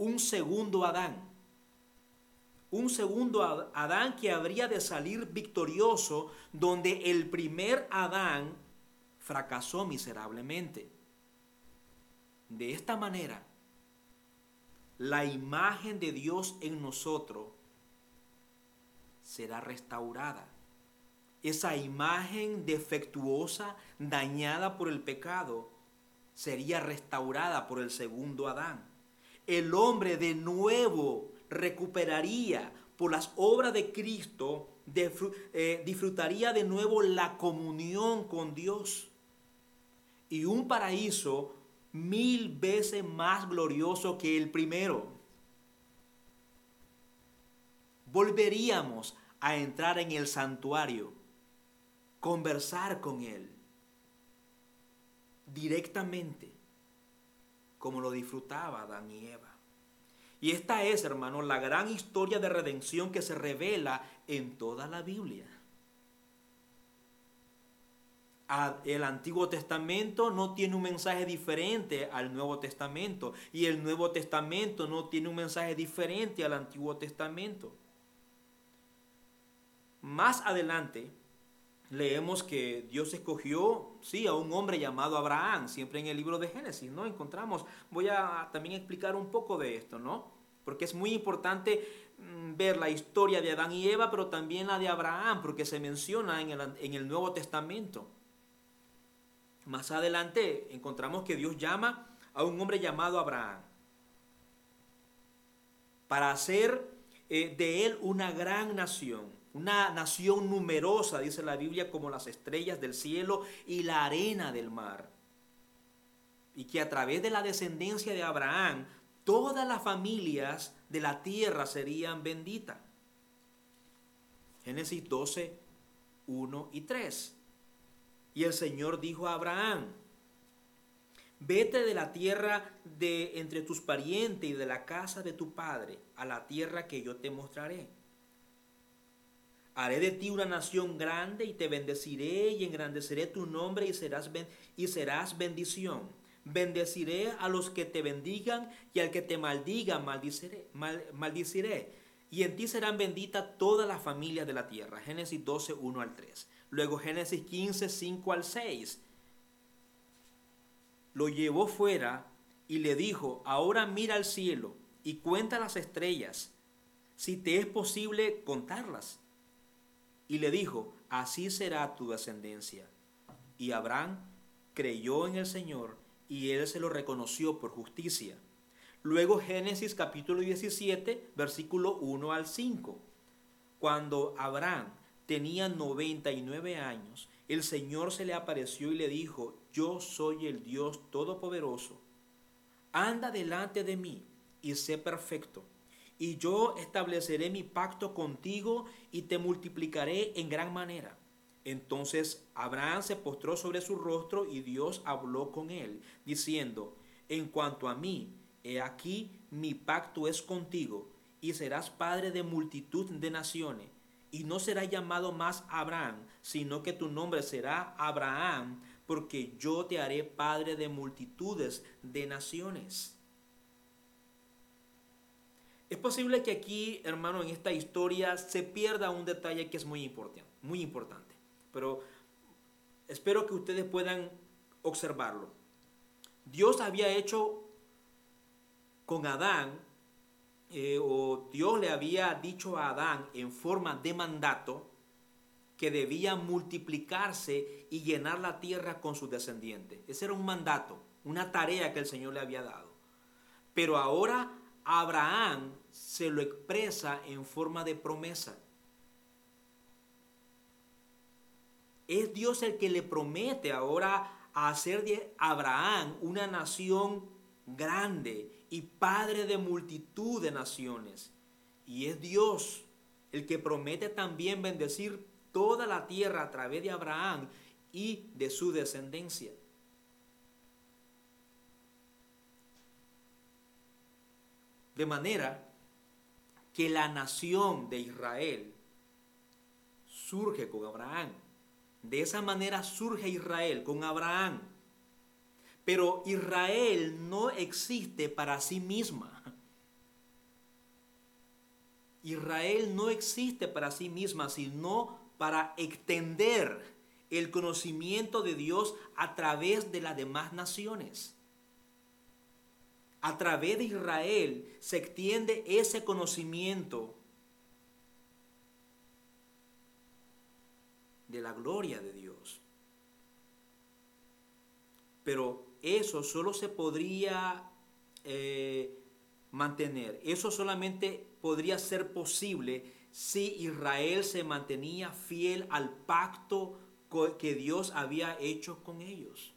un segundo Adán. Un segundo Adán que habría de salir victorioso donde el primer Adán fracasó miserablemente. De esta manera, la imagen de Dios en nosotros será restaurada. Esa imagen defectuosa, dañada por el pecado, sería restaurada por el segundo Adán. El hombre de nuevo recuperaría por las obras de Cristo, eh, disfrutaría de nuevo la comunión con Dios y un paraíso mil veces más glorioso que el primero. Volveríamos a entrar en el santuario, conversar con Él directamente como lo disfrutaba Adán y Eva. Y esta es, hermano, la gran historia de redención que se revela en toda la Biblia. El Antiguo Testamento no tiene un mensaje diferente al Nuevo Testamento y el Nuevo Testamento no tiene un mensaje diferente al Antiguo Testamento. Más adelante, leemos que Dios escogió, sí, a un hombre llamado Abraham, siempre en el libro de Génesis, ¿no? Encontramos, voy a también explicar un poco de esto, ¿no? Porque es muy importante mm, ver la historia de Adán y Eva, pero también la de Abraham, porque se menciona en el, en el Nuevo Testamento. Más adelante encontramos que Dios llama a un hombre llamado Abraham para hacer eh, de él una gran nación una nación numerosa, dice la Biblia, como las estrellas del cielo y la arena del mar. Y que a través de la descendencia de Abraham, todas las familias de la tierra serían benditas. Génesis 12, 1 y 3. Y el Señor dijo a Abraham, vete de la tierra de entre tus parientes y de la casa de tu padre a la tierra que yo te mostraré Haré de ti una nación grande y te bendeciré y engrandeceré tu nombre y serás, y serás bendición. Bendeciré a los que te bendigan y al que te maldiga maldiciré, maldiciré. Y en ti serán benditas todas las familias de la tierra. Génesis 12, 1 al 3. Luego Génesis 15, 5 al 6. Lo llevó fuera y le dijo, ahora mira al cielo y cuenta las estrellas, si te es posible contarlas y le dijo, así será tu descendencia. Y Abraham creyó en el Señor y él se lo reconoció por justicia. Luego Génesis capítulo 17, versículo 1 al 5. Cuando Abraham tenía 99 años, el Señor se le apareció y le dijo, yo soy el Dios Todopoderoso. Anda delante de mí y sé perfecto y yo estableceré mi pacto contigo y te multiplicaré en gran manera. Entonces Abraham se postró sobre su rostro y Dios habló con él, diciendo, en cuanto a mí, he aquí mi pacto es contigo, y serás padre de multitud de naciones, y no serás llamado más Abraham, sino que tu nombre será Abraham, porque yo te haré padre de multitudes de naciones. Es posible que aquí, hermano, en esta historia se pierda un detalle que es muy importante, muy importante. Pero espero que ustedes puedan observarlo. Dios había hecho con Adán, eh, o Dios le había dicho a Adán en forma de mandato, que debía multiplicarse y llenar la tierra con sus descendientes. Ese era un mandato, una tarea que el Señor le había dado. Pero ahora Abraham se lo expresa en forma de promesa. Es Dios el que le promete ahora hacer de Abraham una nación grande y padre de multitud de naciones. Y es Dios el que promete también bendecir toda la tierra a través de Abraham y de su descendencia. De manera que la nación de Israel surge con Abraham. De esa manera surge Israel con Abraham. Pero Israel no existe para sí misma. Israel no existe para sí misma, sino para extender el conocimiento de Dios a través de las demás naciones a través de Israel se extiende ese conocimiento de la gloria de Dios. Pero eso solo se podría eh, mantener, eso solamente podría ser posible si Israel se mantenía fiel al pacto que Dios había hecho con ellos.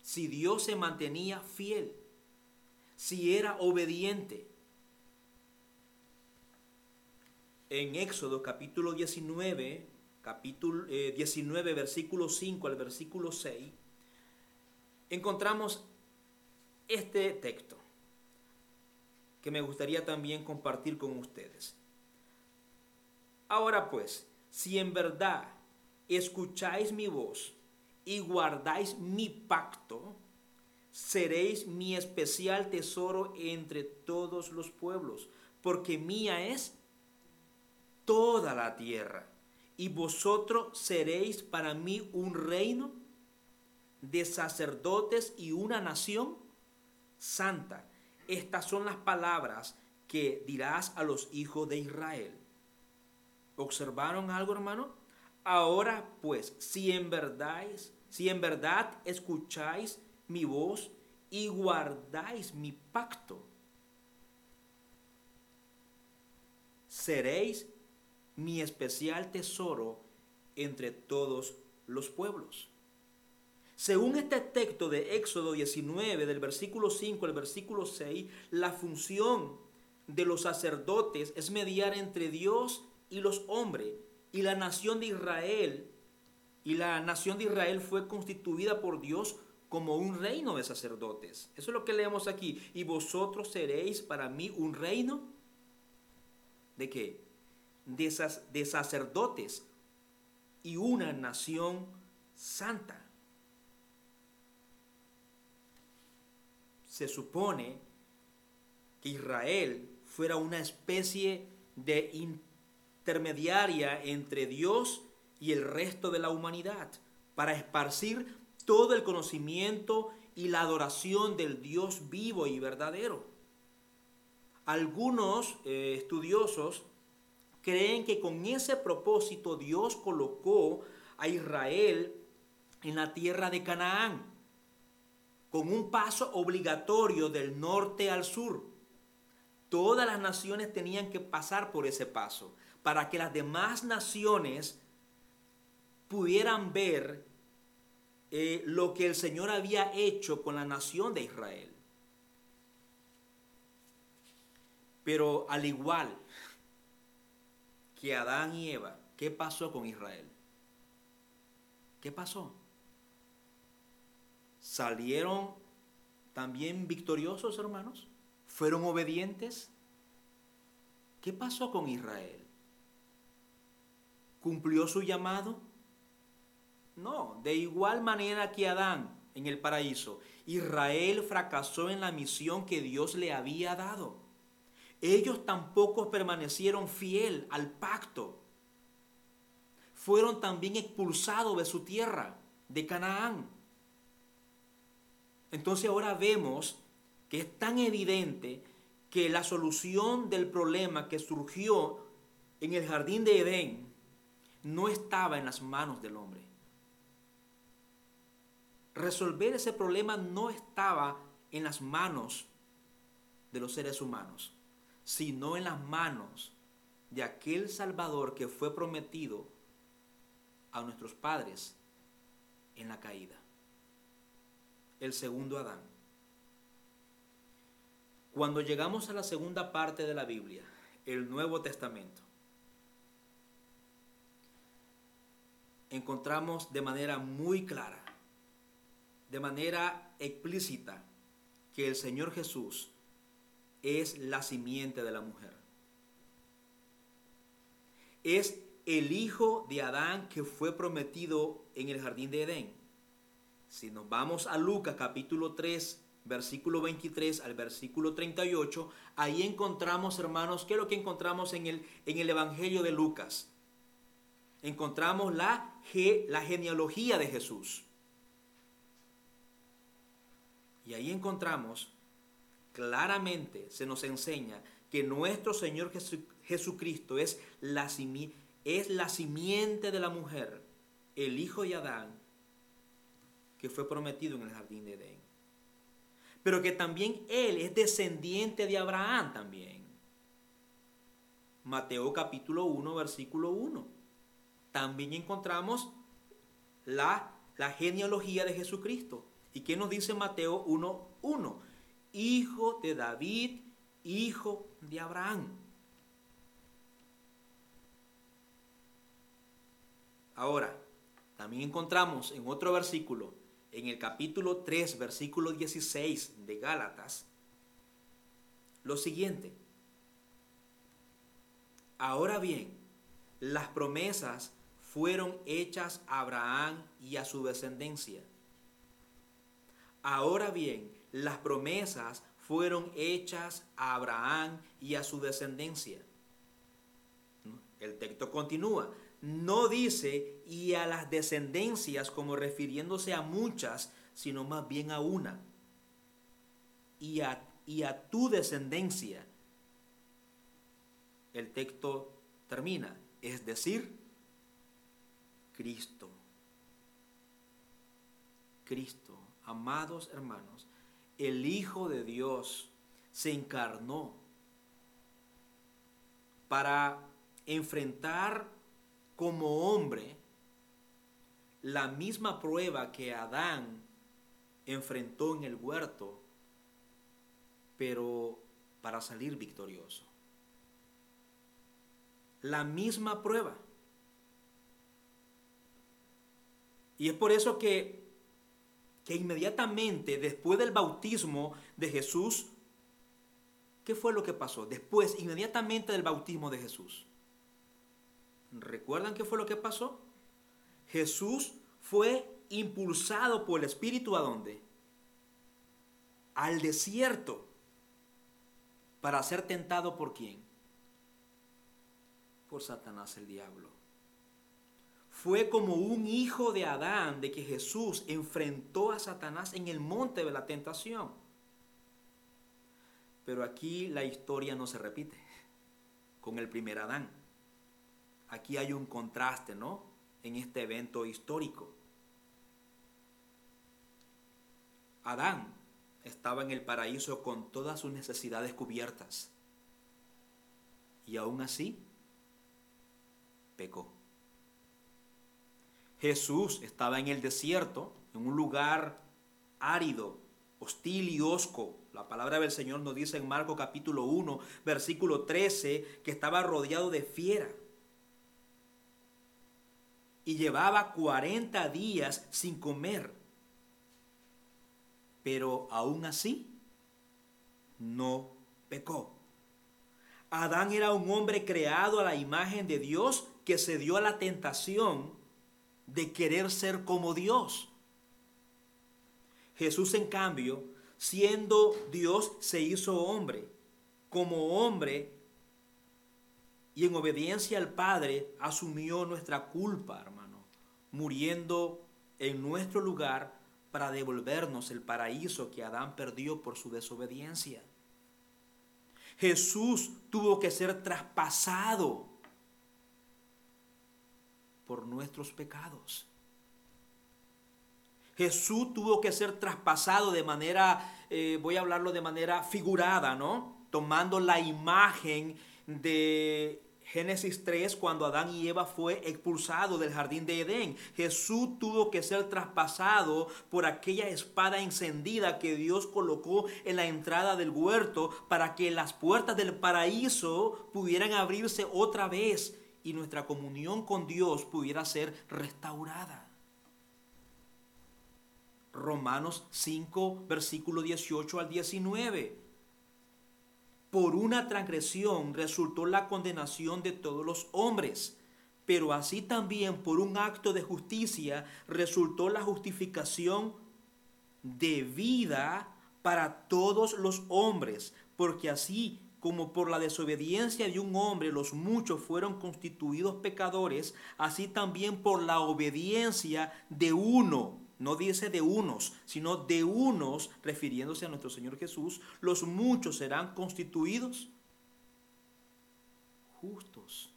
Si Dios se mantenía fiel si era obediente. En Éxodo capítulo 19, capítulo 19, eh, versículo 5 al versículo 6, encontramos este texto que me gustaría también compartir con ustedes. Ahora pues, si en verdad escucháis mi voz y guardáis mi pacto, seréis mi especial tesoro entre todos los pueblos, porque mía es toda la tierra, y vosotros seréis para mí un reino de sacerdotes y una nación santa. Estas son las palabras que dirás a los hijos de Israel. ¿Observaron algo, hermano? Ahora pues, si en verdad, si en verdad escucháis mi voz y guardáis mi pacto. Seréis mi especial tesoro entre todos los pueblos. Según este texto de Éxodo 19, del versículo 5 al versículo 6, la función de los sacerdotes es mediar entre Dios y los hombres. Y la nación de Israel, y la nación de Israel fue constituida por Dios como un reino de sacerdotes. Eso es lo que leemos aquí. Y vosotros seréis para mí un reino de qué? De, de sacerdotes y una nación santa. Se supone que Israel fuera una especie de intermediaria entre Dios y el resto de la humanidad para esparcir todo el conocimiento y la adoración del Dios vivo y verdadero. Algunos eh, estudiosos creen que con ese propósito Dios colocó a Israel en la tierra de Canaán, con un paso obligatorio del norte al sur. Todas las naciones tenían que pasar por ese paso para que las demás naciones pudieran ver eh, lo que el Señor había hecho con la nación de Israel. Pero al igual que Adán y Eva, ¿qué pasó con Israel? ¿Qué pasó? Salieron también victoriosos, hermanos? ¿Fueron obedientes? ¿Qué pasó con Israel? ¿Cumplió su llamado? No, de igual manera que Adán en el paraíso, Israel fracasó en la misión que Dios le había dado. Ellos tampoco permanecieron fiel al pacto. Fueron también expulsados de su tierra, de Canaán. Entonces ahora vemos que es tan evidente que la solución del problema que surgió en el jardín de Edén no estaba en las manos del hombre. Resolver ese problema no estaba en las manos de los seres humanos, sino en las manos de aquel Salvador que fue prometido a nuestros padres en la caída, el segundo Adán. Cuando llegamos a la segunda parte de la Biblia, el Nuevo Testamento, encontramos de manera muy clara, de manera explícita, que el Señor Jesús es la simiente de la mujer. Es el hijo de Adán que fue prometido en el jardín de Edén. Si nos vamos a Lucas capítulo 3, versículo 23 al versículo 38, ahí encontramos, hermanos, ¿qué es lo que encontramos en el, en el Evangelio de Lucas? encontramos la, la genealogía de Jesús. Y ahí encontramos claramente, se nos enseña que nuestro Señor Jesucristo es la, simiente de la mujer, el hijo de Adán, que fue prometido en el jardín de Edén. Pero que también Él es descendiente de Abraham también. Mateo capítulo 1, versículo 1 también encontramos la, la genealogía de Jesucristo. ¿Y qué nos dice Mateo 1.1? Hijo de David, hijo de Abraham. Ahora, también encontramos en otro versículo, en el capítulo 3, versículo 16 de Gálatas, lo siguiente. Ahora bien, las promesas fueron hechas a Abraham y a su descendencia. Ahora bien, las promesas fueron hechas a Abraham y a su descendencia. El texto continúa. No dice y a las descendencias como refiriéndose a muchas, sino más bien a una. Y a, y a tu descendencia. El texto termina. Es decir, Cristo. Cristo, amados hermanos, el Hijo de Dios se encarnó para enfrentar como hombre la misma prueba que Adán enfrentó en el huerto, pero para salir victorioso. La misma prueba. Y es por eso que, que inmediatamente después del bautismo de Jesús, ¿qué fue lo que pasó? Después, inmediatamente del bautismo de Jesús. ¿Recuerdan qué fue lo que pasó? Jesús fue impulsado por el Espíritu a dónde? Al desierto para ser tentado por quién? Por Satanás el diablo fue como un hijo de Adán de que Jesús enfrentó a Satanás en el monte de la tentación. Pero aquí la historia no se repite con el primer Adán. Aquí hay un contraste, ¿no? En este evento histórico. Adán estaba en el paraíso con todas sus necesidades cubiertas. Y aún así, pecó. Jesús estaba en el desierto, en un lugar árido, hostil y osco. La palabra del Señor nos dice en Marco capítulo 1, versículo 13, que estaba rodeado de fiera. Y llevaba 40 días sin comer. pero aún así no pecó. Adán era un hombre creado a la imagen de Dios que se dio a la tentación de querer ser como Dios. Jesús, en cambio, siendo Dios, se hizo hombre. Como hombre y en obediencia al Padre asumió nuestra culpa, hermano, muriendo en nuestro lugar para devolvernos el paraíso que Adán perdió por su desobediencia. Jesús tuvo que ser traspasado por nuestros pecados. Jesús tuvo que ser traspasado de manera, eh, voy a hablarlo de manera figurada, ¿no? Tomando la imagen de Génesis 3, cuando Adán y Eva fue expulsado del jardín de Edén. Jesús tuvo que ser traspasado por aquella espada encendida que Dios colocó en la entrada del huerto para que las puertas del paraíso pudieran abrirse otra vez y nuestra comunión con Dios pudiera ser restaurada. Romanos 5, versículo 18 al 19 por una transgresión resultó la condenación de todos los hombres, pero así también por un acto de justicia resultó la justificación de vida para todos los hombres, porque así como por la desobediencia de un hombre los muchos fueron constituidos pecadores, así también por la obediencia de uno no dice de unos, sino de unos, refiriéndose a nuestro Señor Jesús, los muchos serán constituidos justos.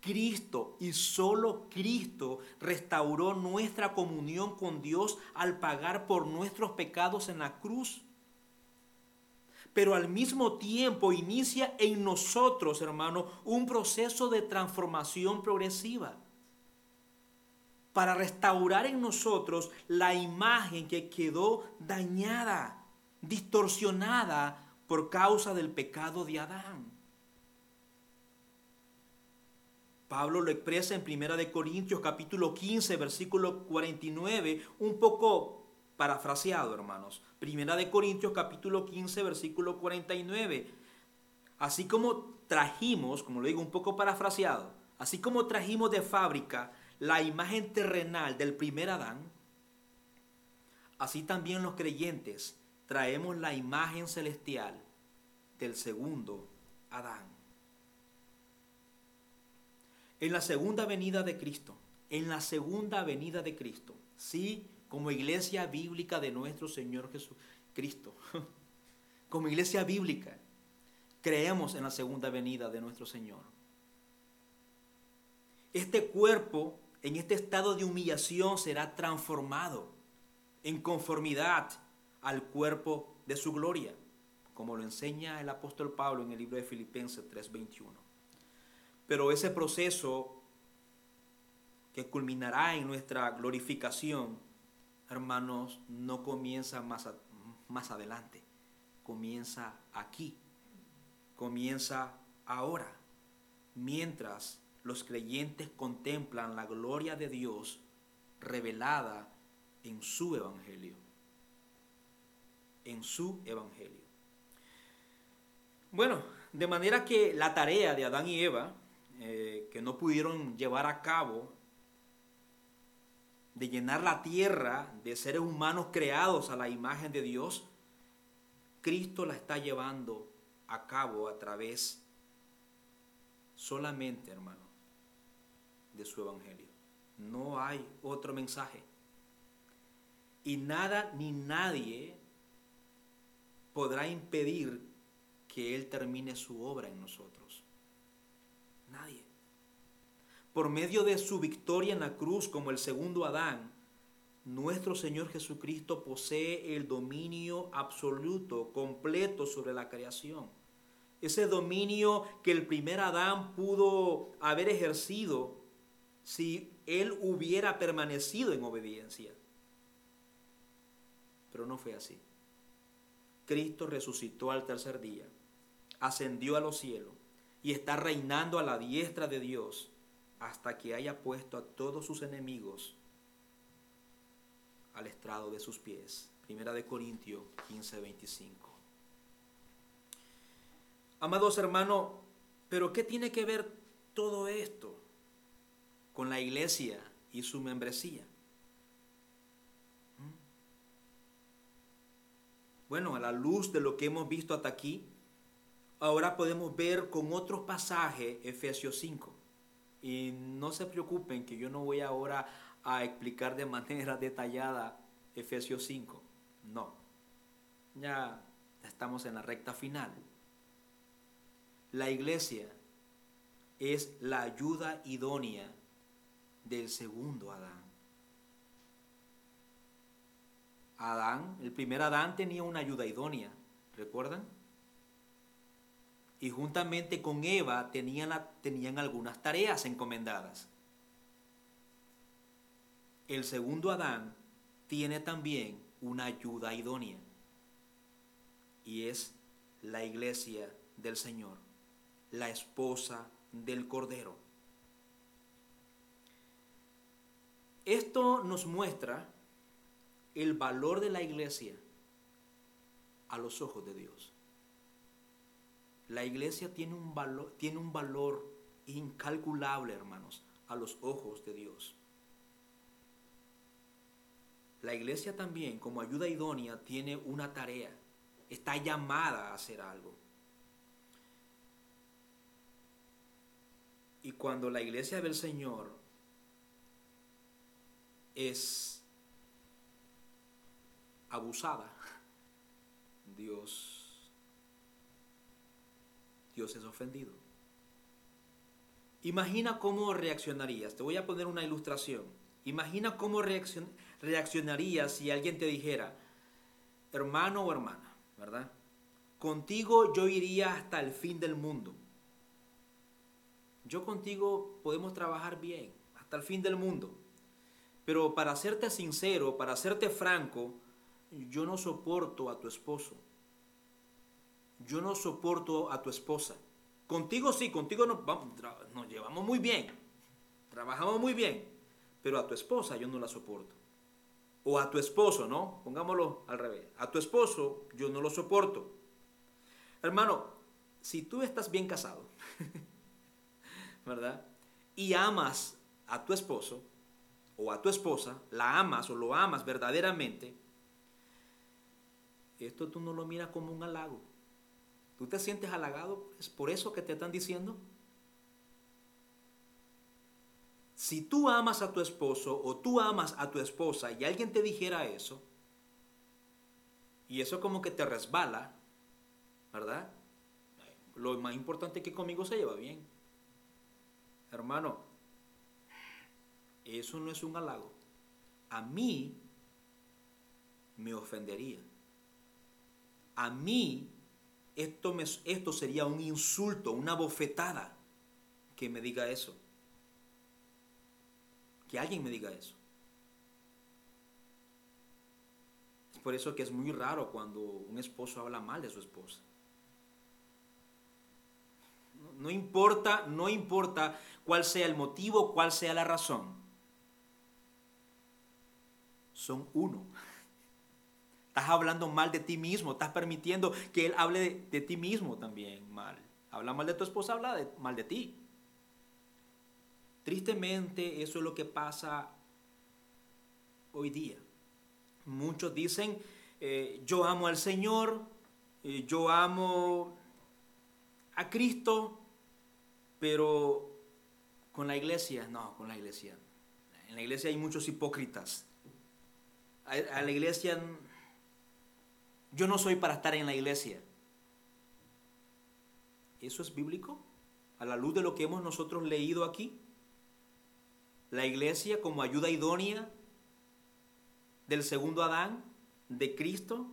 Cristo y solo Cristo restauró nuestra comunión con Dios al pagar por nuestros pecados en la cruz. Pero al mismo tiempo inicia en nosotros, hermano, un proceso de transformación progresiva para restaurar en nosotros la imagen que quedó dañada, distorsionada por causa del pecado de Adán. Pablo lo expresa en 1 de Corintios capítulo 15 versículo 49, un poco parafraseado, hermanos. Primera de Corintios capítulo 15 versículo 49. Así como trajimos, como lo digo un poco parafraseado, así como trajimos de fábrica la imagen terrenal del primer Adán, así también los creyentes traemos la imagen celestial del segundo Adán. En la segunda venida de Cristo, en la segunda venida de Cristo, sí, como iglesia bíblica de nuestro Señor Jesucristo, <laughs> como iglesia bíblica, creemos en la segunda venida de nuestro Señor. Este cuerpo en este estado de humillación será transformado en conformidad al cuerpo de su gloria, como lo enseña el apóstol Pablo en el libro de Filipenses 3:21. Pero ese proceso que culminará en nuestra glorificación, hermanos, no comienza más, más adelante, comienza aquí, comienza ahora, mientras los creyentes contemplan la gloria de Dios revelada en su evangelio. En su evangelio. Bueno, de manera que la tarea de Adán y Eva, eh, que no pudieron llevar a cabo, de llenar la tierra de seres humanos creados a la imagen de Dios, Cristo la está llevando a cabo a través solamente, hermano, de su evangelio. No hay otro mensaje. Y nada ni nadie podrá impedir que Él termine su obra en nosotros. Nadie. Por medio de su victoria en la cruz como el segundo Adán, nuestro Señor Jesucristo posee el dominio absoluto, completo sobre la creación. Ese dominio que el primer Adán pudo haber ejercido si él hubiera permanecido en obediencia. Pero no fue así. Cristo resucitó al tercer día, ascendió a los cielos y está reinando a la diestra de Dios hasta que haya puesto a todos sus enemigos al estrado de sus pies. Primera de Corintios 15, 25. Amados hermanos, pero ¿qué tiene que ver todo esto con la iglesia y su membresía? ¿Mm? Bueno, a la luz de lo que hemos visto hasta aquí, ahora podemos ver con otro pasaje Efesios 5. Y no se preocupen que yo no voy ahora a explicar de manera <laughs> detallada Efesios 5. No. Ya estamos en la recta final. La iglesia es la ayuda idónea del segundo Adán. Adán, el primer Adán tenía una ayuda idónea, ¿recuerdan? Y juntamente con Eva tenían, tenían algunas tareas encomendadas. El segundo Adán tiene también una ayuda idónea y es la iglesia del Señor, la esposa del Cordero. Esto nos muestra el valor de la iglesia a los ojos de Dios. La iglesia tiene un valor, tiene un valor incalculable, hermanos, a los ojos de Dios. La iglesia también, como ayuda idónea, tiene una tarea. Está llamada a hacer algo. Y cuando la iglesia del Señor es abusada, Dios, Dios es ofendido. Imagina cómo reaccionarías. Te voy a poner una ilustración. Imagina cómo reaccionarías reaccionarías si alguien te dijera, hermano o hermana, ¿verdad? Contigo yo iría hasta el fin del mundo. Yo contigo podemos trabajar bien, hasta el fin del mundo. Pero para serte sincero, para serte franco, yo no soporto a tu esposo. Yo no soporto a tu esposa. Contigo sí, contigo nos, nos llevamos muy bien. Trabajamos muy bien. Pero a tu esposa yo no la soporto o a tu esposo, ¿no? Pongámoslo al revés. A tu esposo yo no lo soporto. Hermano, si tú estás bien casado, <laughs> ¿verdad? Y amas a tu esposo o a tu esposa, la amas o lo amas verdaderamente, esto tú no lo miras como un halago. ¿Tú te sientes halagado es por eso que te están diciendo? Si tú amas a tu esposo o tú amas a tu esposa y alguien te dijera eso, y eso como que te resbala, ¿verdad? Lo más importante es que conmigo se lleva bien. Hermano, eso no es un halago. A mí me ofendería. A mí esto, me, esto sería un insulto, una bofetada que me diga eso que alguien me diga eso. Es por eso que es muy raro cuando un esposo habla mal de su esposa. No, importa, no importa cuál sea el motivo, cuál sea la razón. Son uno. Estás hablando mal de ti mismo, estás permitiendo que él hable de, ti mismo también mal. Habla mal de tu esposa, habla mal de ti. Tristemente eso es lo que pasa hoy día. Muchos dicen, eh, yo amo al Señor, eh, yo amo a Cristo, pero con la iglesia, no, con la iglesia. En la iglesia hay muchos hipócritas. A la iglesia, yo no soy para estar en la iglesia. ¿Eso es bíblico? A la luz de lo que hemos nosotros leído aquí la iglesia como ayuda idónea del segundo Adán, de Cristo,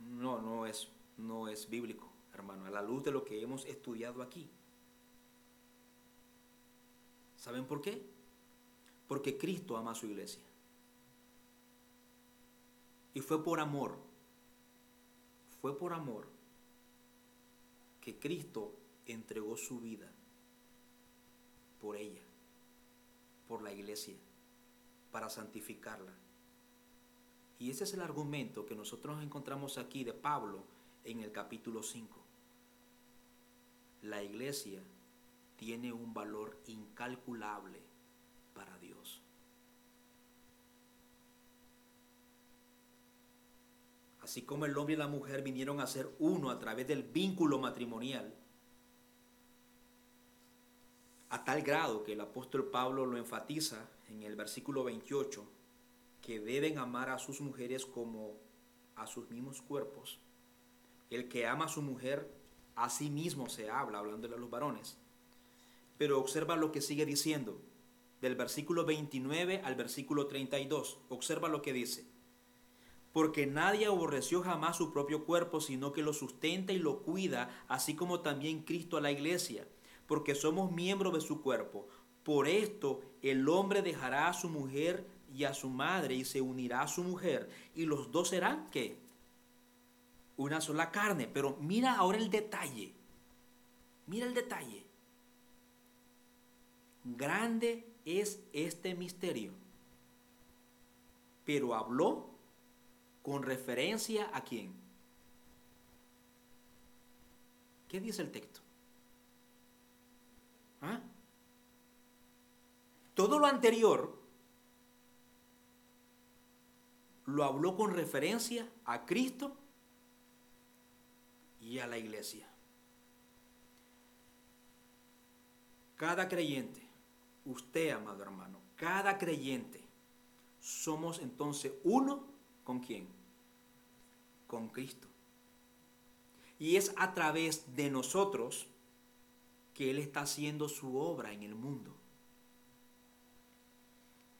no, no es, no es bíblico, hermano, a la luz de lo que hemos estudiado aquí. ¿Saben por qué? Porque Cristo ama a su iglesia. Y fue por amor, fue por amor que Cristo entregó su vida por ella, por la iglesia, para santificarla. Y ese es el argumento que nosotros encontramos aquí de Pablo en el capítulo 5. La iglesia tiene un valor incalculable para Dios. Así como el hombre y la mujer vinieron a ser uno a través del vínculo matrimonial, a tal grado que el apóstol Pablo lo enfatiza en el versículo 28, que deben amar a sus mujeres como a sus mismos cuerpos. El que ama a su mujer, a sí mismo se habla, hablándole a los varones. Pero observa lo que sigue diciendo, del versículo 29 al versículo 32. Observa lo que dice. Porque nadie aborreció jamás su propio cuerpo, sino que lo sustenta y lo cuida, así como también Cristo a la iglesia, porque somos miembros de su cuerpo. Por esto el hombre dejará a su mujer y a su madre y se unirá a su mujer, y los dos serán qué? Una sola carne. Pero mira ahora el detalle. Mira el detalle. Grande es este misterio. Pero habló con referencia a quién. ¿Qué dice el texto? ¿Ah? Todo lo anterior lo habló con referencia a Cristo y a la iglesia. Cada creyente usted, amado hermano, cada creyente, somos entonces uno con quién? Con Cristo. Y es a través de nosotros que Él está haciendo su obra en el mundo.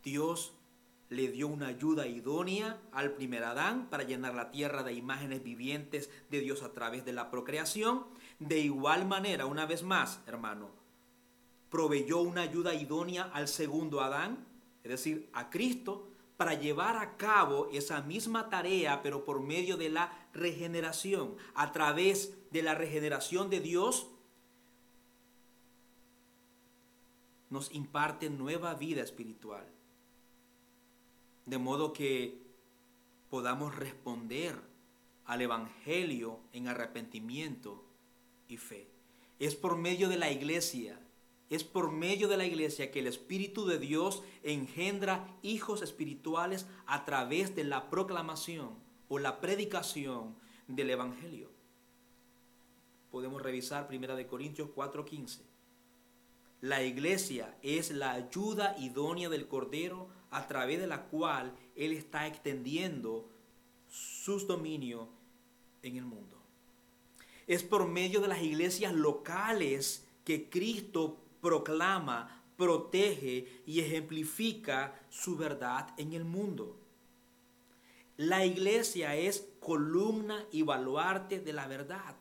Dios le dio una ayuda idónea al primer Adán para llenar la tierra de imágenes vivientes de Dios a través de la procreación. De igual manera, una vez más, hermano, proveyó una ayuda idónea al segundo Adán, es decir, a Cristo, para llevar a cabo esa misma tarea, pero por medio de la regeneración. A través de la regeneración de Dios, nos imparte nueva vida espiritual. De modo que podamos responder al Evangelio en arrepentimiento y fe. Es por medio de la iglesia es por medio de la iglesia que el Espíritu de Dios engendra hijos espirituales a través de la proclamación o la predicación del Evangelio. Podemos revisar 1 Corintios 4:15. La iglesia es la ayuda idónea del Cordero a través de la cual Él está extendiendo sus dominios en el mundo. Es por medio de las iglesias locales que Cristo proclama, protege y ejemplifica su verdad en el mundo. La iglesia es columna y baluarte de la verdad.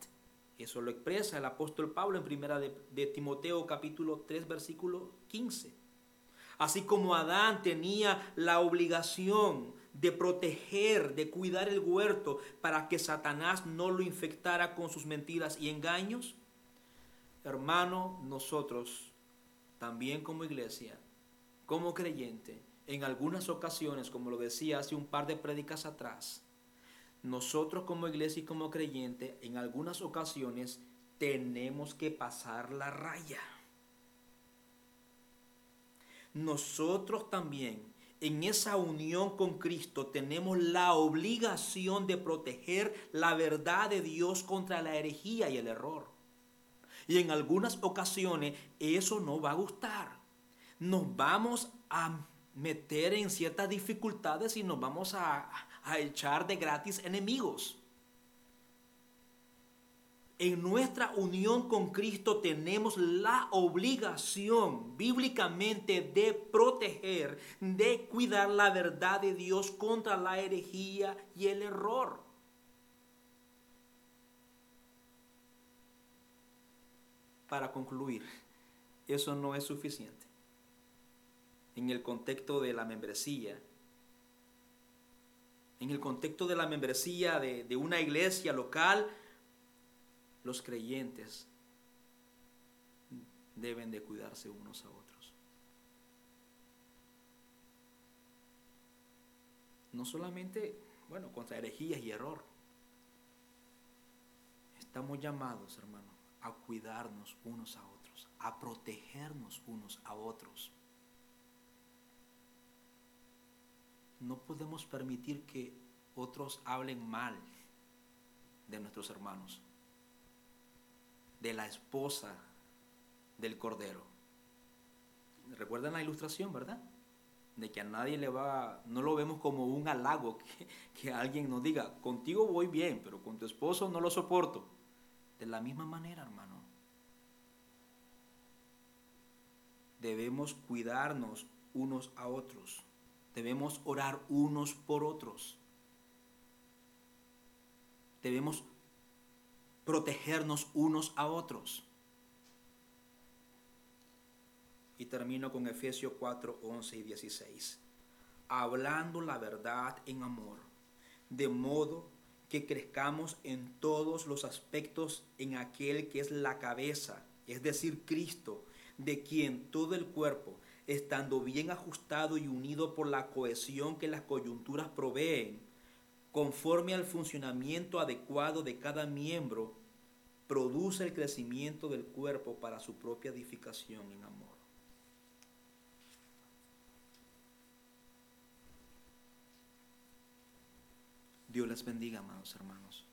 Eso lo expresa el apóstol Pablo en primera de, Timoteo capítulo 3 versículo 15. Así como Adán tenía la obligación de proteger, de cuidar el huerto para que Satanás no lo infectara con sus mentiras y engaños, hermano, nosotros también como iglesia, como creyente, en algunas ocasiones, como lo decía hace un par de prédicas atrás, nosotros como iglesia y como creyente, en algunas ocasiones tenemos que pasar la raya. Nosotros también, en esa unión con Cristo, tenemos la obligación de proteger la verdad de Dios contra la herejía y el error. Y en algunas ocasiones eso no va a gustar. Nos vamos a meter en ciertas dificultades y nos vamos a, echar de gratis enemigos. En nuestra unión con Cristo tenemos la obligación bíblicamente de proteger, de cuidar la verdad de Dios contra la herejía y el error. Para concluir, eso no es suficiente. En el contexto de la membresía, en el contexto de la membresía de, una iglesia local, los creyentes deben de cuidarse unos a otros. no solamente, bueno, contra herejías y error. Estamos llamados, hermano, a cuidarnos unos a otros, a protegernos unos a otros. No podemos permitir que otros hablen mal de nuestros hermanos, de la esposa del Cordero. ¿Recuerdan la ilustración, verdad? De que a nadie le va, no lo vemos como un halago, que, que alguien nos diga, contigo voy bien, pero con tu esposo no lo soporto. De la misma manera, hermano. Debemos cuidarnos unos a otros. Debemos orar unos por otros. Debemos protegernos unos a otros. Y termino con Efesios 4, 11 y 16. Hablando la verdad en amor, de modo que crezcamos en todos los aspectos en aquel que es la cabeza, es decir, Cristo, de quien todo el cuerpo, estando bien ajustado y unido por la cohesión que las coyunturas proveen, conforme al funcionamiento adecuado de cada miembro, produce el crecimiento del cuerpo para su propia edificación en amor. Dios les bendiga, amados hermanos.